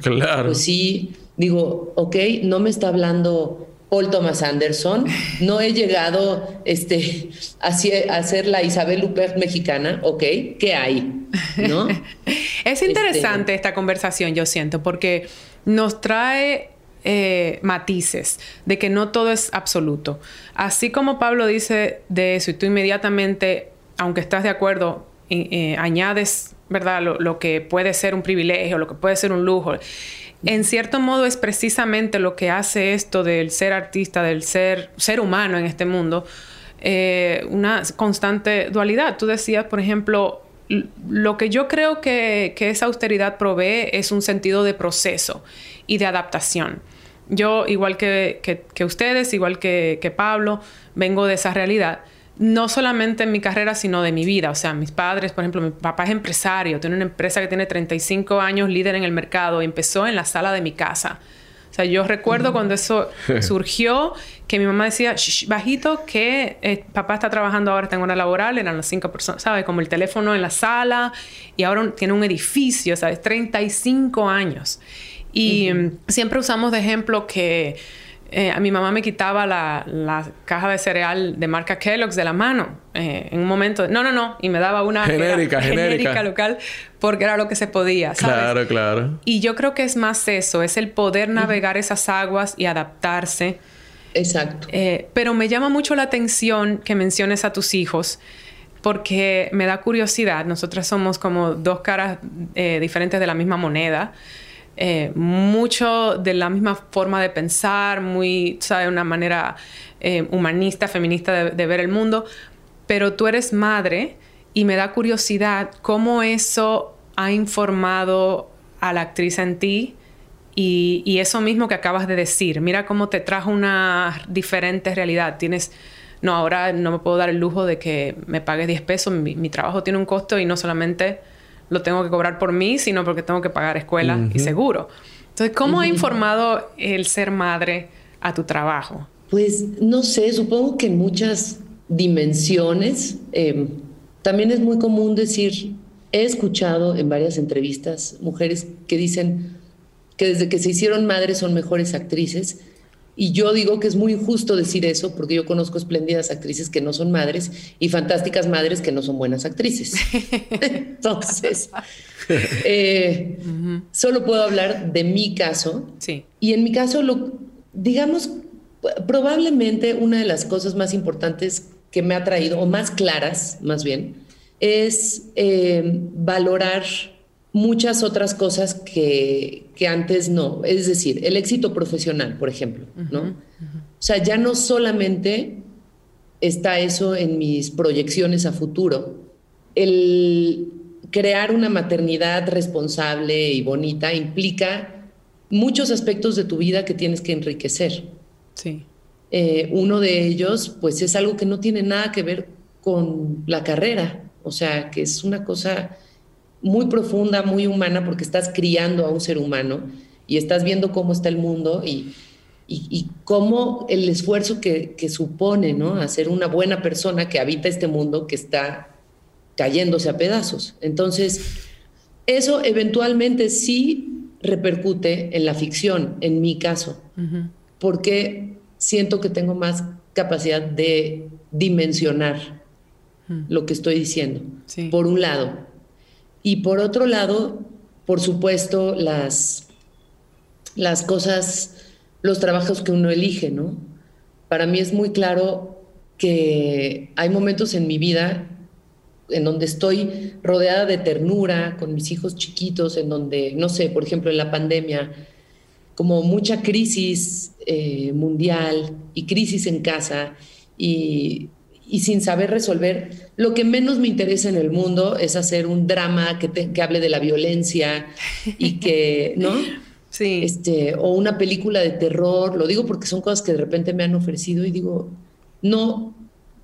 claro. pues sí, digo, ok, no me está hablando Paul Thomas Anderson. No he llegado este, a, ser la Isabel Luper mexicana, ¿ok? ¿Qué hay? ¿No? es interesante este, esta conversación, yo siento, porque nos trae eh, matices de que no todo es absoluto. Así como Pablo dice de eso y tú inmediatamente, aunque estás de acuerdo, añades, ¿verdad? Lo, que puede ser un privilegio, lo que puede ser un lujo en cierto modo es precisamente lo que hace esto del ser artista, del ser, ser humano en este mundo, eh, una constante dualidad. Tú decías, por ejemplo, lo que yo creo que, esa austeridad provee es un sentido de proceso y de adaptación. Yo, igual que, que ustedes, igual que Pablo, vengo de esa realidad no solamente en mi carrera, sino de mi vida. O sea, mis padres, por ejemplo, mi papá es empresario, tiene una empresa que tiene 35 años, líder en el mercado, empezó en la sala de mi casa. O sea, yo recuerdo cuando eso surgió, que mi mamá decía, bajito, que eh, papá está trabajando ahora, tengo una laboral, eran las cinco personas, ¿sabes? Como el teléfono en la sala, y ahora tiene un edificio, ¿sabes? 35 años. Y mm, siempre usamos de ejemplo que eh, a mi mamá me quitaba la, caja de cereal de marca Kellogg's de la mano eh, en un momento. no, no, no. Y me daba una genérica, genérica. local porque era lo que se podía. ¿sabes? Claro, claro. Y yo creo que es más eso, es el poder navegar esas aguas y adaptarse. Exacto. Eh, pero me llama mucho la atención que menciones a tus hijos porque me da curiosidad. Nosotras somos como dos caras diferentes de la misma moneda. Eh, mucho de la misma forma de pensar, muy, ¿sabes? Una manera eh, humanista, feminista de, ver el mundo, pero tú eres madre y me da curiosidad cómo eso ha informado a la actriz en ti y, eso mismo que acabas de decir. Mira cómo te trajo una diferente realidad. Tienes, no, ahora no me puedo dar el lujo de que me pagues 10 pesos, mi trabajo tiene un costo y no solamente lo tengo que cobrar por mí, sino porque tengo que pagar escuela y seguro. Entonces, ¿cómo ha informado el ser madre a tu trabajo? Pues no sé, supongo que en muchas dimensiones. Em, también es muy común decir, he escuchado en varias entrevistas mujeres que dicen que desde que se hicieron madres son mejores actrices. Y yo digo que es muy injusto decir eso porque yo conozco espléndidas actrices que no son madres y fantásticas madres que no son buenas actrices. Entonces, eh, solo puedo hablar de mi caso. Sí. Y en mi caso, lo, digamos, probablemente una de las cosas más importantes que me ha traído, o más claras más bien, es eh, valorar muchas otras cosas que, que, antes no. Es decir, el éxito profesional, por ejemplo, ¿no? O sea, ya no solamente está eso en mis proyecciones a futuro. El crear una maternidad responsable y bonita implica muchos aspectos de tu vida que tienes que enriquecer. Sí. Eh, uno de ellos, pues es algo que no tiene nada que ver con la carrera, o sea, que es una cosa muy profunda, muy humana, porque estás criando a un ser humano y estás viendo cómo está el mundo y, y, cómo el esfuerzo que, que, supone, ¿no? Hacer una buena persona que habita este mundo que está cayéndose a pedazos. Entonces, eso eventualmente sí repercute en la ficción, en mi caso, porque siento que tengo más capacidad de dimensionar lo que estoy diciendo, por un lado. Y por otro lado, por supuesto, las, las cosas, los trabajos que uno elige, ¿no? Para mí es muy claro que hay momentos en mi vida en donde estoy rodeada de ternura, con mis hijos chiquitos, en donde, no sé, por ejemplo, en la pandemia, como mucha crisis eh, mundial y crisis en casa y y sin saber resolver. Lo que menos me interesa en el mundo es hacer un drama que, que hable de la violencia y que, ¿no? Sí. Este, o una película de terror. Lo digo porque son cosas que de repente me han ofrecido y digo, no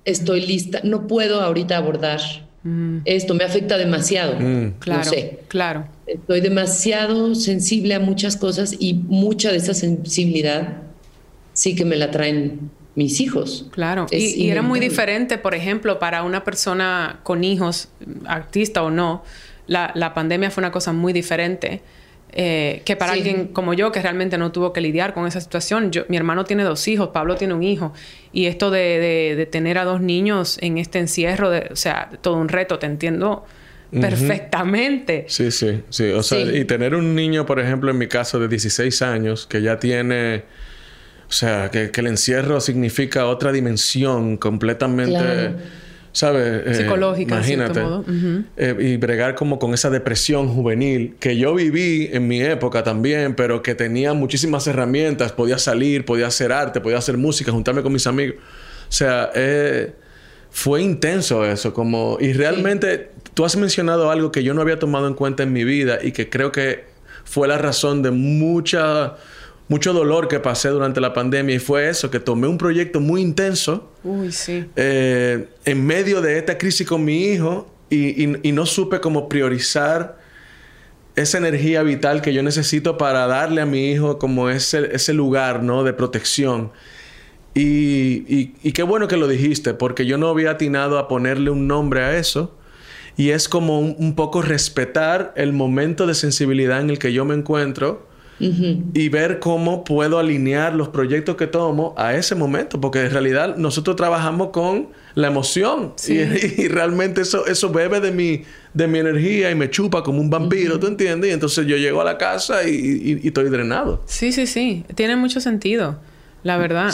estoy lista, no puedo ahorita abordar mm. esto, me afecta demasiado. Mm. Claro, no sé. claro. Estoy demasiado sensible a muchas cosas y mucha de esa sensibilidad sí que me la traen mis hijos. Claro, y, era muy diferente, por ejemplo, para una persona con hijos, artista o no, la, pandemia fue una cosa muy diferente. Eh, que para alguien como yo, que realmente no tuvo que lidiar con esa situación. Yo, mi hermano tiene dos hijos, Pablo tiene un hijo, y esto de, tener a dos niños en este encierro, de, o sea, todo un reto, te entiendo perfectamente. Sí, sí, sí. O sea, y tener un niño, por ejemplo, en mi caso, de 16 años, que ya tiene o sea, que, el encierro significa otra dimensión completamente... ¿Sabes? Eh, Psicológica, imagínate. Modo. Eh, y bregar como con esa depresión juvenil que yo viví en mi época también, pero que tenía muchísimas herramientas. Podía salir, podía hacer arte, podía hacer música, juntarme con mis amigos. O sea, eh, fue intenso eso. Como, y realmente tú has mencionado algo que yo no había tomado en cuenta en mi vida y que creo que fue la razón de mucha mucho dolor que pasé durante la pandemia y fue eso, que tomé un proyecto muy intenso. Uy, sí. Eh, en medio de esta crisis con mi hijo y, no supe cómo priorizar esa energía vital que yo necesito para darle a mi hijo como ese, ese lugar, ¿no? De protección. Y, y, qué bueno que lo dijiste, porque yo no había atinado a ponerle un nombre a eso. Y es como un poco respetar el momento de sensibilidad en el que yo me encuentro y ver cómo puedo alinear los proyectos que tomo a ese momento, porque en realidad nosotros trabajamos con la emoción y, realmente eso, eso bebe de mi, de mi energía y me chupa como un vampiro, ¿tú entiendes? Y entonces yo llego a la casa y, estoy drenado. Sí, sí, sí, tiene mucho sentido. La verdad,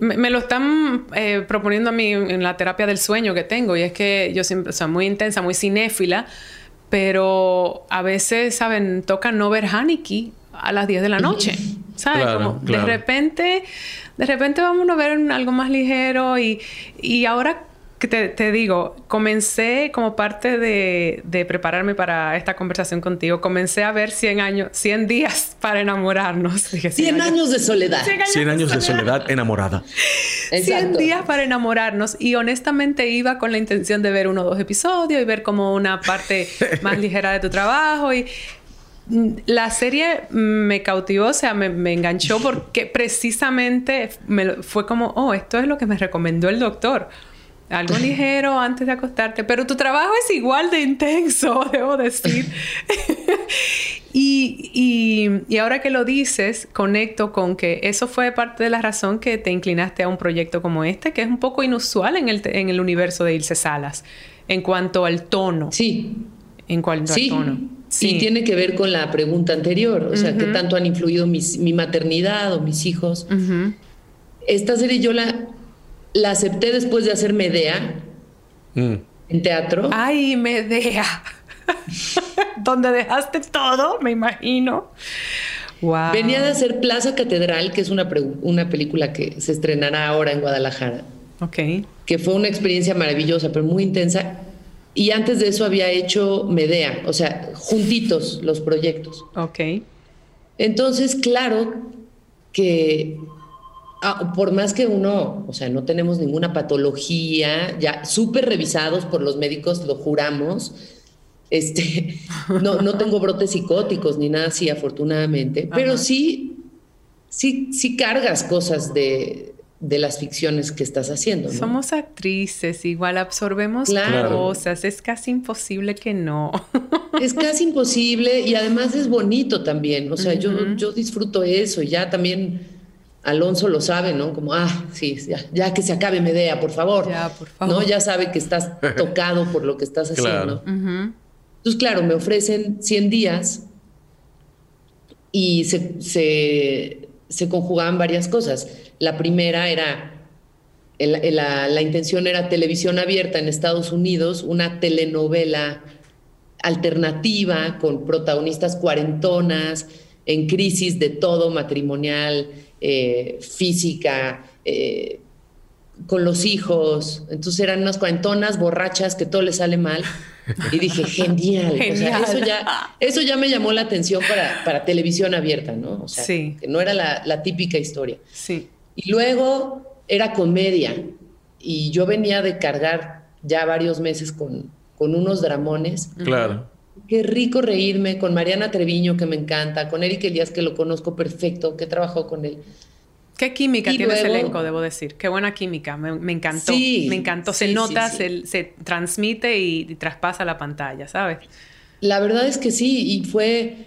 me, lo están eh, proponiendo a mí en la terapia del sueño que tengo y es que yo siempre, o sea, muy intensa, muy cinéfila, pero a veces, ¿saben? Toca no ver Haneke a las 10 de la noche. ¿Sabes? Como de repente, de repente vamos a ver algo más ligero y, y ahora que te, digo, comencé como parte de, de, prepararme para esta conversación contigo, comencé a ver 100 años, 100 días para enamorarnos. 100, años, de soledad. 100 años, de, soledad. enamorada. 100 días para enamorarnos y honestamente iba con la intención de ver uno o dos episodios y ver como una parte más ligera de tu trabajo y la serie me cautivó, o sea, me, enganchó porque precisamente me, fue como, oh, esto es lo que me recomendó el doctor. Algo ligero antes de acostarte. Pero tu trabajo es igual de intenso, debo decir. y, y, ahora que lo dices, conecto con que eso fue parte de la razón que te inclinaste a un proyecto como este, que es un poco inusual en el, en el universo de Ilse Salas, en cuanto al tono. Sí. En cuanto al tono. Sí. Y tiene que ver con la pregunta anterior, o sea, qué tanto han influido mi maternidad o mis hijos. Esta serie yo la, la acepté después de hacer Medea mm. en teatro. Ay, Medea. Donde dejaste todo, me imagino. Wow. Venía de hacer Plaza Catedral, que es una, una película que se estrenará ahora en Guadalajara. Ok. Que fue una experiencia maravillosa, pero muy intensa. Y antes de eso había hecho Medea, o sea, juntitos los proyectos. Ok. Entonces, claro que Ah, por más que uno, o sea, no tenemos ninguna patología, ya súper revisados por los médicos, lo juramos. Este, no, no tengo brotes psicóticos ni nada así, afortunadamente, pero sí, sí, sí cargas cosas de, de las ficciones que estás haciendo. Somos actrices, igual absorbemos cosas, es casi imposible que no. es casi imposible y además es bonito también, o sea, yo, yo disfruto eso y ya también Alonso lo sabe, ¿no? Como, ah, sí, ya, que se acabe Medea, por favor. Ya, por favor. ¿No? Ya sabe que estás tocado por lo que estás haciendo. Entonces, claro, me ofrecen 100 días y se, conjugaban varias cosas. La primera era, la, la intención era televisión abierta en Estados Unidos, una telenovela alternativa con protagonistas cuarentonas, en crisis de todo matrimonial, eh, física, eh, con los hijos. Entonces eran unas cuarentonas borrachas que todo les sale mal. Y dije, genial. eso, ya, eso ya me llamó la atención para, para televisión abierta, ¿no? O sea, que no era la, típica historia. Sí. Y luego era comedia. Y yo venía de cargar ya varios meses con, con unos dramones. Claro. Qué rico reírme con Mariana Treviño, que me encanta, con Eric Elías, que lo conozco perfecto, que trabajó con él. Qué química tiene ese elenco, debo decir. Qué buena química. Me, encantó. me encantó. Se nota, se, transmite y, traspasa la pantalla, ¿sabes? La verdad es que sí. Y fue.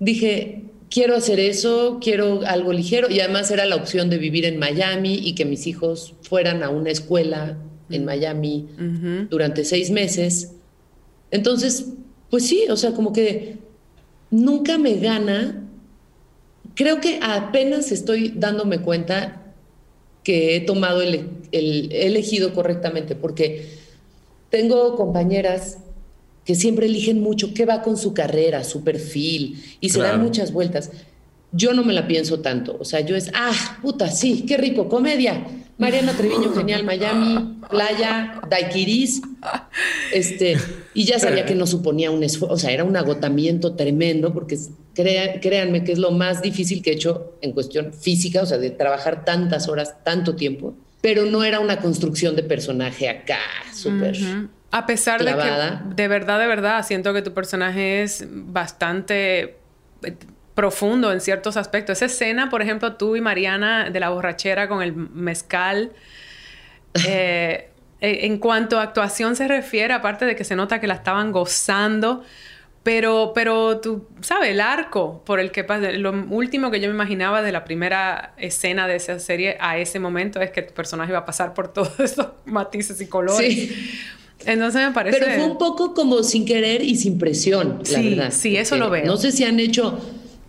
Dije, quiero hacer eso, quiero algo ligero. Y además era la opción de vivir en Miami y que mis hijos fueran a una escuela en mm. Miami durante seis meses. Entonces pues sí, o sea, como que nunca me gana. Creo que apenas estoy dándome cuenta que he tomado el, he elegido correctamente, porque tengo compañeras que siempre eligen mucho qué va con su carrera, su perfil, y se dan muchas vueltas. Yo no me la pienso tanto. O sea, yo es, ah, puta, sí, qué rico, comedia. Mariana Treviño, genial, Miami, playa, daiquiris. Este, y ya sabía que no suponía un esfuerzo, o sea, era un agotamiento tremendo, porque créanme que es lo más difícil que he hecho en cuestión física, o sea, de trabajar tantas horas, tanto tiempo, pero no era una construcción de personaje acá, súper. A pesar de que, de verdad, de verdad, siento que tu personaje es bastante profundo en ciertos aspectos. Esa escena, por ejemplo, tú y Mariana de la borrachera con el mezcal. Eh, en cuanto a actuación se refiere, aparte de que se nota que la estaban gozando, pero, pero tú, ¿sabes? El arco por el que pasa, lo último que yo me imaginaba de la primera escena de esa serie a ese momento es que tu personaje iba a pasar por todos esos matices y colores. Sí. Entonces me parece... Pero fue un poco como sin querer y sin presión, la sí, verdad. Sí, eso lo veo. No sé si han hecho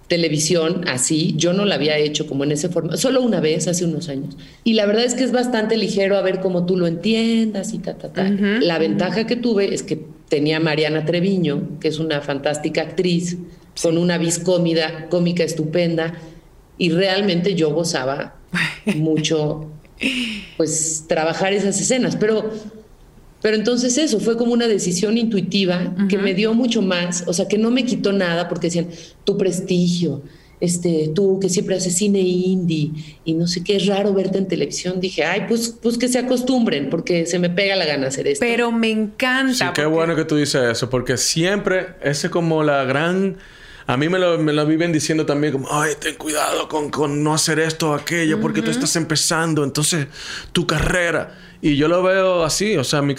televisión así, yo no la había hecho como en ese formato, solo una vez hace unos años. Y la verdad es que es bastante ligero a ver cómo tú lo entiendas y ta, ta, ta. La ventaja que tuve es que tenía Mariana Treviño, que es una fantástica actriz, con una vis cómica estupenda, y realmente yo gozaba mucho, pues, trabajar esas escenas, pero pero entonces eso fue como una decisión intuitiva que me dio mucho más, o sea, que no me quitó nada porque decían, tu prestigio, este, tú que siempre haces cine indie y no sé qué, es raro verte en televisión. Dije, ay, pues, pues que se acostumbren porque se me pega la gana hacer esto. Pero me encanta. Sí, qué bueno que tú dices eso porque siempre, ese es como la gran a mí me lo, me lo viven diciendo también como, ay, ten cuidado con, con no hacer esto o aquello, porque tú estás empezando, entonces tu carrera. Y yo lo veo así, o sea, mi,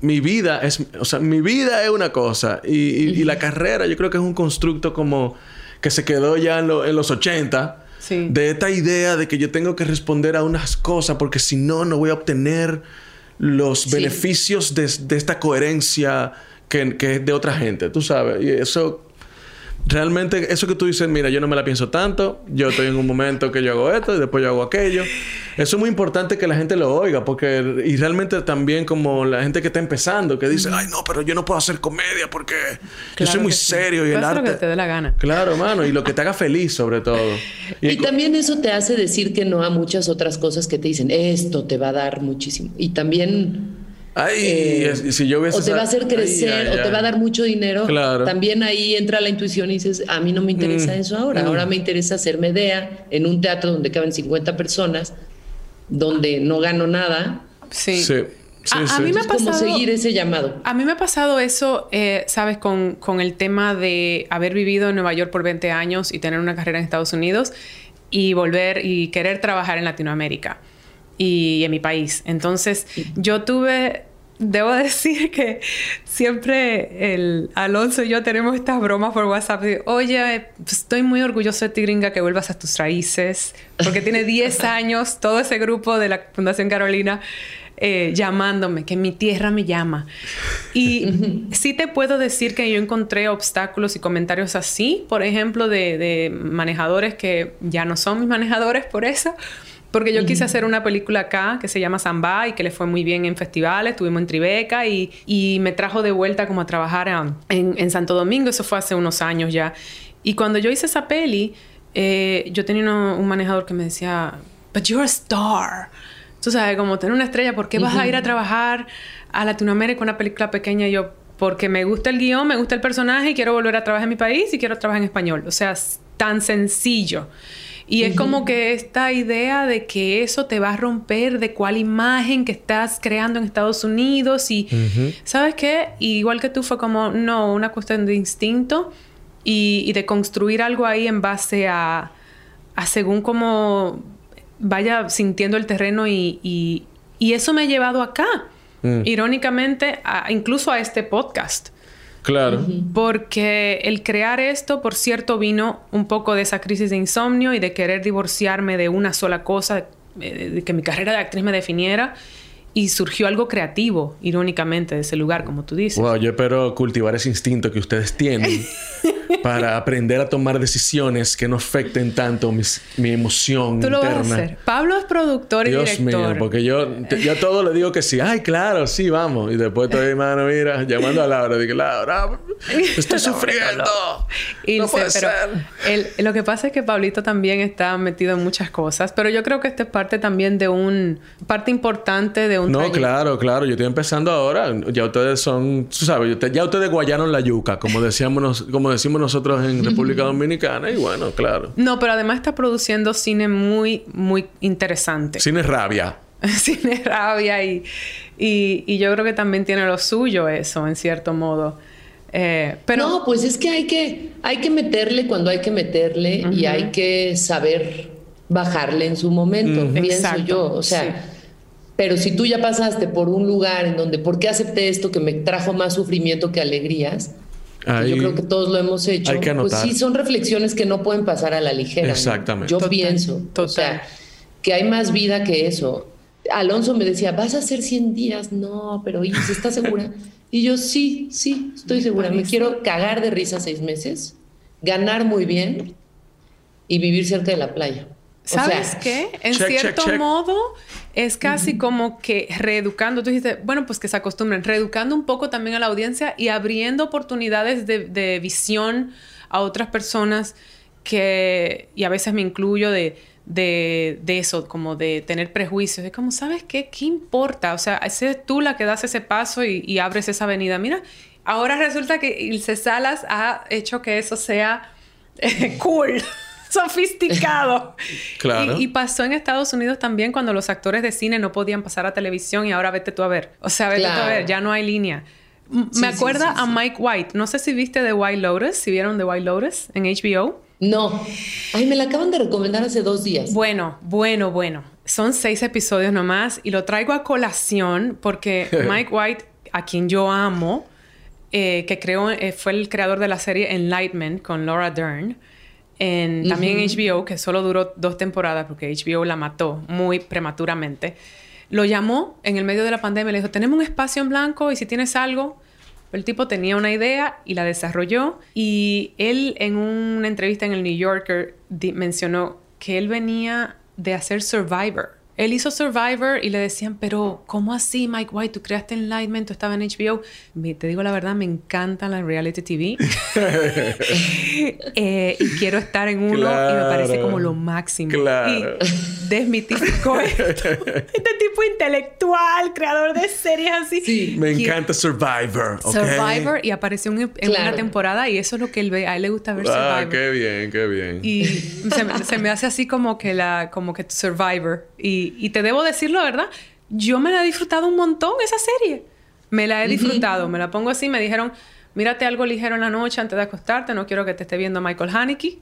mi vida es, o sea, mi vida es una cosa y, y, la carrera yo creo que es un constructo como que se quedó ya en, en los 80. De esta idea de que yo tengo que responder a unas cosas porque si no, no voy a obtener los beneficios de, de, esta coherencia que, que es de otra gente, tú sabes. Y eso realmente eso que tú dices, mira, yo no me la pienso tanto, yo estoy en un momento que yo hago esto y después yo hago aquello. Eso es muy importante que la gente lo oiga, porque y realmente también como la gente que está empezando, que dice, ay no, pero yo no puedo hacer comedia porque yo soy muy serio y el arte. lo que te dé la gana. Claro, mano, y lo que te haga feliz sobre todo. Y, también eso te hace decir que no a muchas otras cosas que te dicen, esto te va a dar muchísimo. Y también Ay, eh, si yo o te va a hacer crecer, o te va a dar mucho dinero. También ahí entra la intuición y dices, a mí no me interesa mm, eso ahora. Mm. Ahora me interesa hacer medea en un teatro donde caben 50 personas, donde no gano nada. Sí. sí. a, mí me ha pasado, seguir ese llamado. A mí me ha pasado eso, eh, sabes, con, con el tema de haber vivido en Nueva York por 20 años y tener una carrera en Estados Unidos y volver y querer trabajar en Latinoamérica y en mi país. Entonces, yo tuve debo decir que siempre el Alonso y yo tenemos estas bromas por WhatsApp oye, pues, estoy muy orgulloso de ti, gringa, que vuelvas a tus raíces, porque tiene 10 años todo ese grupo de la Fundación Carolina eh, llamándome, que mi tierra me llama. Y sí te puedo decir que yo encontré obstáculos y comentarios así, por ejemplo, de, de manejadores que ya no son mis manejadores por eso, porque yo quise hacer una película acá que se llama Samba y que le fue muy bien en festivales, estuvimos en Tribeca y, y me trajo de vuelta como a trabajar en, en, Santo Domingo, eso fue hace unos años ya. Y cuando yo hice esa peli, eh, yo tenía un manejador que me decía, but you're a star. Tú sabes, como tener una estrella, ¿por qué vas a ir a trabajar a Latinoamérica con una película pequeña? Y yo, porque me gusta el guion, me gusta el personaje y quiero volver a trabajar en mi país y quiero trabajar en español. O sea, tan sencillo. Y es como que esta idea de que eso te va a romper de cuál imagen que estás creando en Estados Unidos y, ¿sabes qué? igual que tú fue como, no, una cuestión de instinto y, de construir algo ahí en base a, a según cómo vaya sintiendo el terreno y, y, eso me ha llevado acá, mm. irónicamente, incluso a este podcast. Claro. Porque el crear esto, por cierto, vino un poco de esa crisis de insomnio y de querer divorciarme de una sola cosa, eh, de que mi carrera de actriz me definiera y surgió algo creativo, irónicamente, de ese lugar, como tú dices. Wow, yo espero cultivar ese instinto que ustedes tienen para aprender a tomar decisiones que no afecten tanto mi emoción tú interna. Lo vas a hacer. Pablo es productor y Dios director. mío, porque yo, yo a todo le digo que sí. Ay, claro, sí, vamos. Y después estoy, mano, mira, llamando a Laura. Digo, Laura, estoy sufriendo. no puede ser. lo que pasa es que Pablito también está metido en muchas cosas, pero yo creo que esta es parte también de un... parte importante de no, claro, claro. Yo estoy empezando ahora. Ya ustedes son, tú sabes, ya ustedes guayaron la yuca, como decíamos, como decimos nosotros en República Dominicana. Y bueno, claro. No, pero además está produciendo cine muy, muy interesante. Cine rabia. cine rabia y, y, yo creo que también tiene lo suyo eso, en cierto modo. Eh, pero... No, pues es que hay que, hay que meterle cuando hay que meterle y hay que saber bajarle en su momento, pienso yo. O sea, pero si tú ya pasaste por un lugar en donde, ¿por qué acepté esto que me trajo más sufrimiento que alegrías? yo creo que todos lo hemos hecho. pues sí, son reflexiones que no pueden pasar a la ligera. Exactamente. Yo pienso. O sea, que hay más vida que eso. Alonso me decía, ¿vas a hacer 100 días? No, pero Iris, ¿estás segura? Y yo, sí, sí, estoy segura. Me quiero cagar de risa seis meses, ganar muy bien y vivir cerca de la playa. ¿Sabes qué? En cierto modo, es casi como que reeducando. Tú dijiste, bueno, pues que se acostumbren, reeducando un poco también a la audiencia y abriendo oportunidades de, visión a otras personas que, y a veces me incluyo de, de, eso, como de tener prejuicios. Es como, ¿sabes qué? ¿Qué importa? O sea, es tú la que das ese paso y, abres esa avenida. Mira, ahora resulta que Ilse Salas ha hecho que eso sea eh, cool sofisticado. claro. Y, pasó en Estados Unidos también cuando los actores de cine no podían pasar a televisión y ahora vete tú a ver. O sea, vete tú a ver, ya no hay línea. me acuerda a Mike White. No sé si viste The White Lotus, si vieron The White Lotus en HBO. No. Ay, me la acaban de recomendar hace dos días. Bueno, bueno, bueno. Son seis episodios nomás y lo traigo a colación porque Mike White, a quien yo amo, eh, que creó, eh, fue el creador de la serie Enlightenment con Laura Dern. En, También en HBO, que solo duró dos temporadas porque HBO la mató muy prematuramente. Lo llamó en el medio de la pandemia y le dijo, tenemos un espacio en blanco y si tienes algo, el tipo tenía una idea y la desarrolló y él en una entrevista en el New Yorker mencionó que él venía de hacer Survivor él hizo Survivor y le decían, pero ¿cómo así, Mike White? Tú creaste Enlightenment, tú estabas en HBO. te digo la verdad, me encantan las reality TV. Eh, y quiero estar en uno y me parece como lo máximo. Claro. Y desmitificó esto. este tipo intelectual, creador de series así. Sí. Me encanta Survivor. Survivor y apareció en, una temporada y eso es lo que él ve. A él le gusta ver ah, Survivor. qué bien, qué bien. Y se, se me hace así como que la, como que Survivor. Y y, te debo decir la verdad, yo me la he disfrutado un montón esa serie. Me la he disfrutado. Me la pongo así, me dijeron, mírate algo ligero en la noche antes de acostarte, no quiero que te esté viendo Michael Haneke.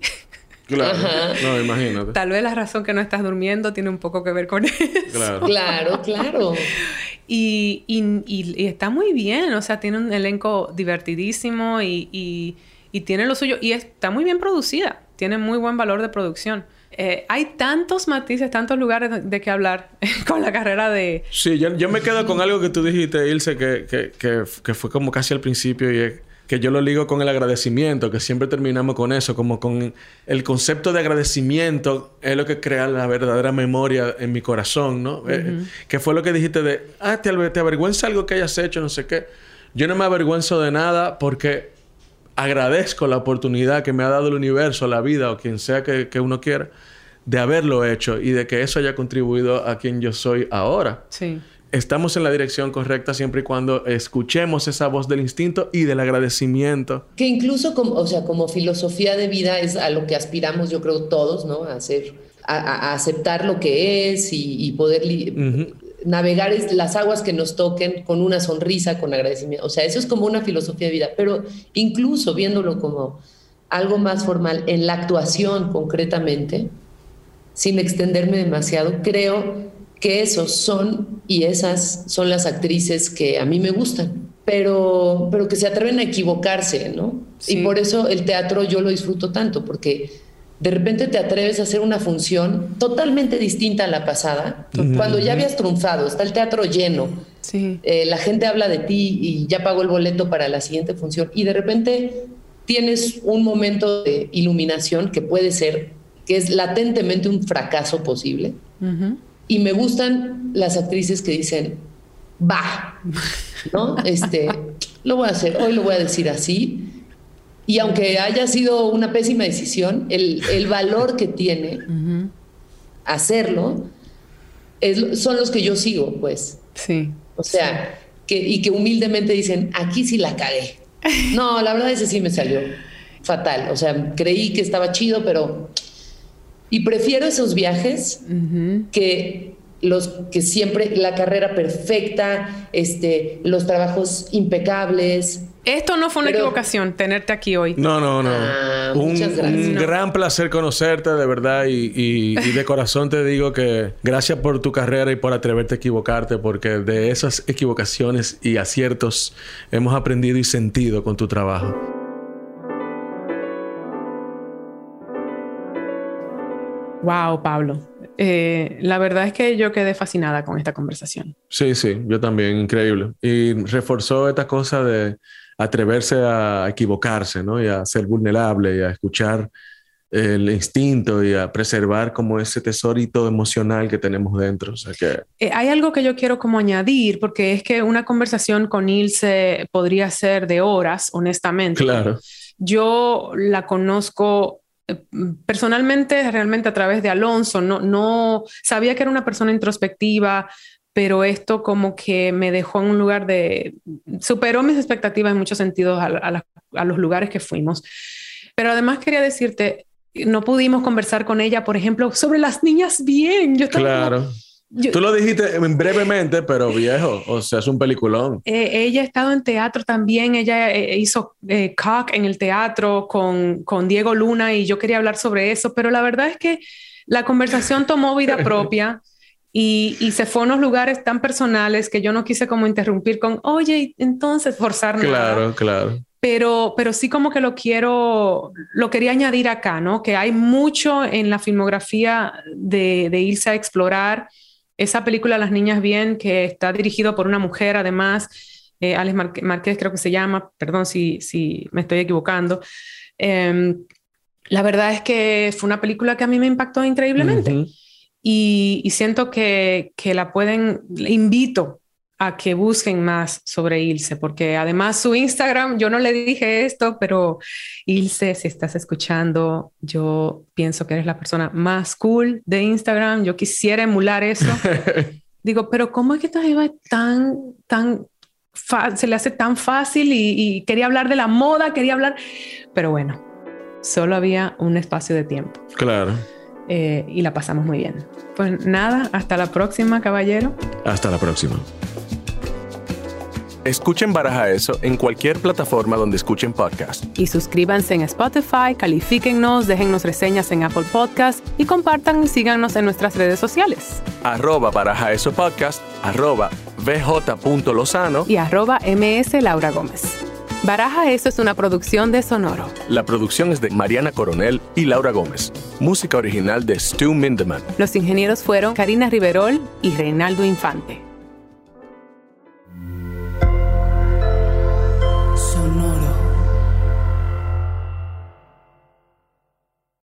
Claro, no, imagínate. Tal vez la razón que no estás durmiendo tiene un poco que ver con eso. Claro, claro. claro. Y, y, está muy bien, o sea, tiene un elenco divertidísimo y, y tiene lo suyo. Y está muy bien producida, tiene muy buen valor de producción. Eh, hay tantos matices, tantos lugares de, que hablar con la carrera de... Sí, yo, yo, me quedo con algo que tú dijiste, Ilse, que, que, que, fue como casi al principio y es que yo lo ligo con el agradecimiento, que siempre terminamos con eso, como con el concepto de agradecimiento es lo que crea la verdadera memoria en mi corazón, ¿no? Eh, que fue lo que dijiste de, ah, te, te avergüenza algo que hayas hecho, no sé qué. Yo no me avergüenzo de nada porque agradezco la oportunidad que me ha dado el universo, la vida o quien sea que, uno quiera, de haberlo hecho y de que eso haya contribuido a quien yo soy ahora. Sí. Estamos en la dirección correcta siempre y cuando escuchemos esa voz del instinto y del agradecimiento. Que incluso como, o sea, como filosofía de vida es a lo que aspiramos, yo creo, todos, ¿no? A hacer, a, aceptar lo que es y, poder navegar las aguas que nos toquen con una sonrisa, con agradecimiento. O sea, eso es como una filosofía de vida, pero incluso viéndolo como algo más formal en la actuación concretamente, sin extenderme demasiado, creo que esos son y esas son las actrices que a mí me gustan, pero, pero que se atreven a equivocarse, ¿no? Y por eso el teatro yo lo disfruto tanto, porque de repente te atreves a hacer una función totalmente distinta a la pasada, cuando ya habías triunfado, está el teatro lleno, eh, la gente habla de ti y ya pagó el boleto para la siguiente función, y de repente tienes un momento de iluminación que puede ser, que es latentemente un fracaso posible, y me gustan las actrices que dicen, va, ¿no? Este, lo voy a hacer, hoy lo voy a decir así, y aunque haya sido una pésima decisión, el, el valor que tiene hacerlo es, son los que yo sigo, pues. Sí. O sea, que, y que humildemente dicen, aquí sí la cagué. No, la verdad ese sí me salió fatal. O sea, creí que estaba chido, pero... Y prefiero esos viajes que los que siempre la carrera perfecta, este, los trabajos impecables, esto no fue una equivocación, tenerte aquí hoy. No, no, no. Ah, un, gran placer conocerte, de verdad. Y, de corazón te digo que gracias por tu carrera y por atreverte a equivocarte, porque de esas equivocaciones y aciertos hemos aprendido y sentido con tu trabajo. Wow, Pablo. Eh, la verdad es que yo quedé fascinada con esta conversación. Sí, sí, yo también, increíble. Y reforzó esta cosa de atreverse a equivocarse, ¿no? Y a ser vulnerable y a escuchar el instinto y a preservar como ese tesorito emocional que tenemos dentro. O sea que... Eh, hay algo que yo quiero como añadir, porque es que una conversación con Ilse podría ser de horas, honestamente. Claro. Yo la conozco eh, personalmente, realmente a través de Alonso, no, no sabía que era una persona introspectiva, pero esto como que me dejó en un lugar de, superó mis expectativas en muchos sentidos a, los lugares que fuimos. Pero además quería decirte, no pudimos conversar con ella, por ejemplo, sobre las niñas bien. Yo estaba claro. Tú lo dijiste brevemente, pero viejo, o sea, es un peliculón. Eh, ella ha estado en teatro también, ella eh, hizo eh, Cock en el teatro con, con Diego Luna y yo quería hablar sobre eso, pero la verdad es que la conversación tomó vida propia. Y, y, se fue a unos lugares tan personales que yo no quise como interrumpir con, oye, entonces forzar nada. Claro, claro. Pero, pero sí como que lo quiero, lo quería añadir acá, ¿no? Que hay mucho en la filmografía de, de irse a explorar esa película Las Niñas Bien, que está dirigido por una mujer, además, eh, Alex Márquez creo que se llama, perdón si, si me estoy equivocando. Em, la verdad es que fue una película que a mí me impactó increíblemente. Y, y, siento que, que la pueden, invito a que busquen más sobre Ilse, porque además su Instagram, yo no le dije esto, pero Ilse, si estás escuchando, yo pienso que eres la persona más cool de Instagram, yo quisiera emular eso. Digo, pero ¿cómo es que esta es tan, tan, se le hace tan fácil y, quería hablar de la moda, quería hablar, pero bueno, solo había un espacio de tiempo. Claro. Eh, y la pasamos muy bien. Pues nada, hasta la próxima, caballero. Hasta la próxima. Escuchen Baraja Eso en cualquier plataforma donde escuchen podcast. Y suscríbanse en Spotify, califíquennos, déjennos reseñas en Apple Podcast y compartan y síganos en nuestras redes sociales. Arroba Baraja Eso Podcast, arroba bj.lozano y arroba ms Laura Gómez. Baraja Eso es una producción de Sonoro. La producción es de Mariana Coronel y Laura Gómez. Música original de Stu Mindeman. Los ingenieros fueron Karina Riverol y Reinaldo Infante.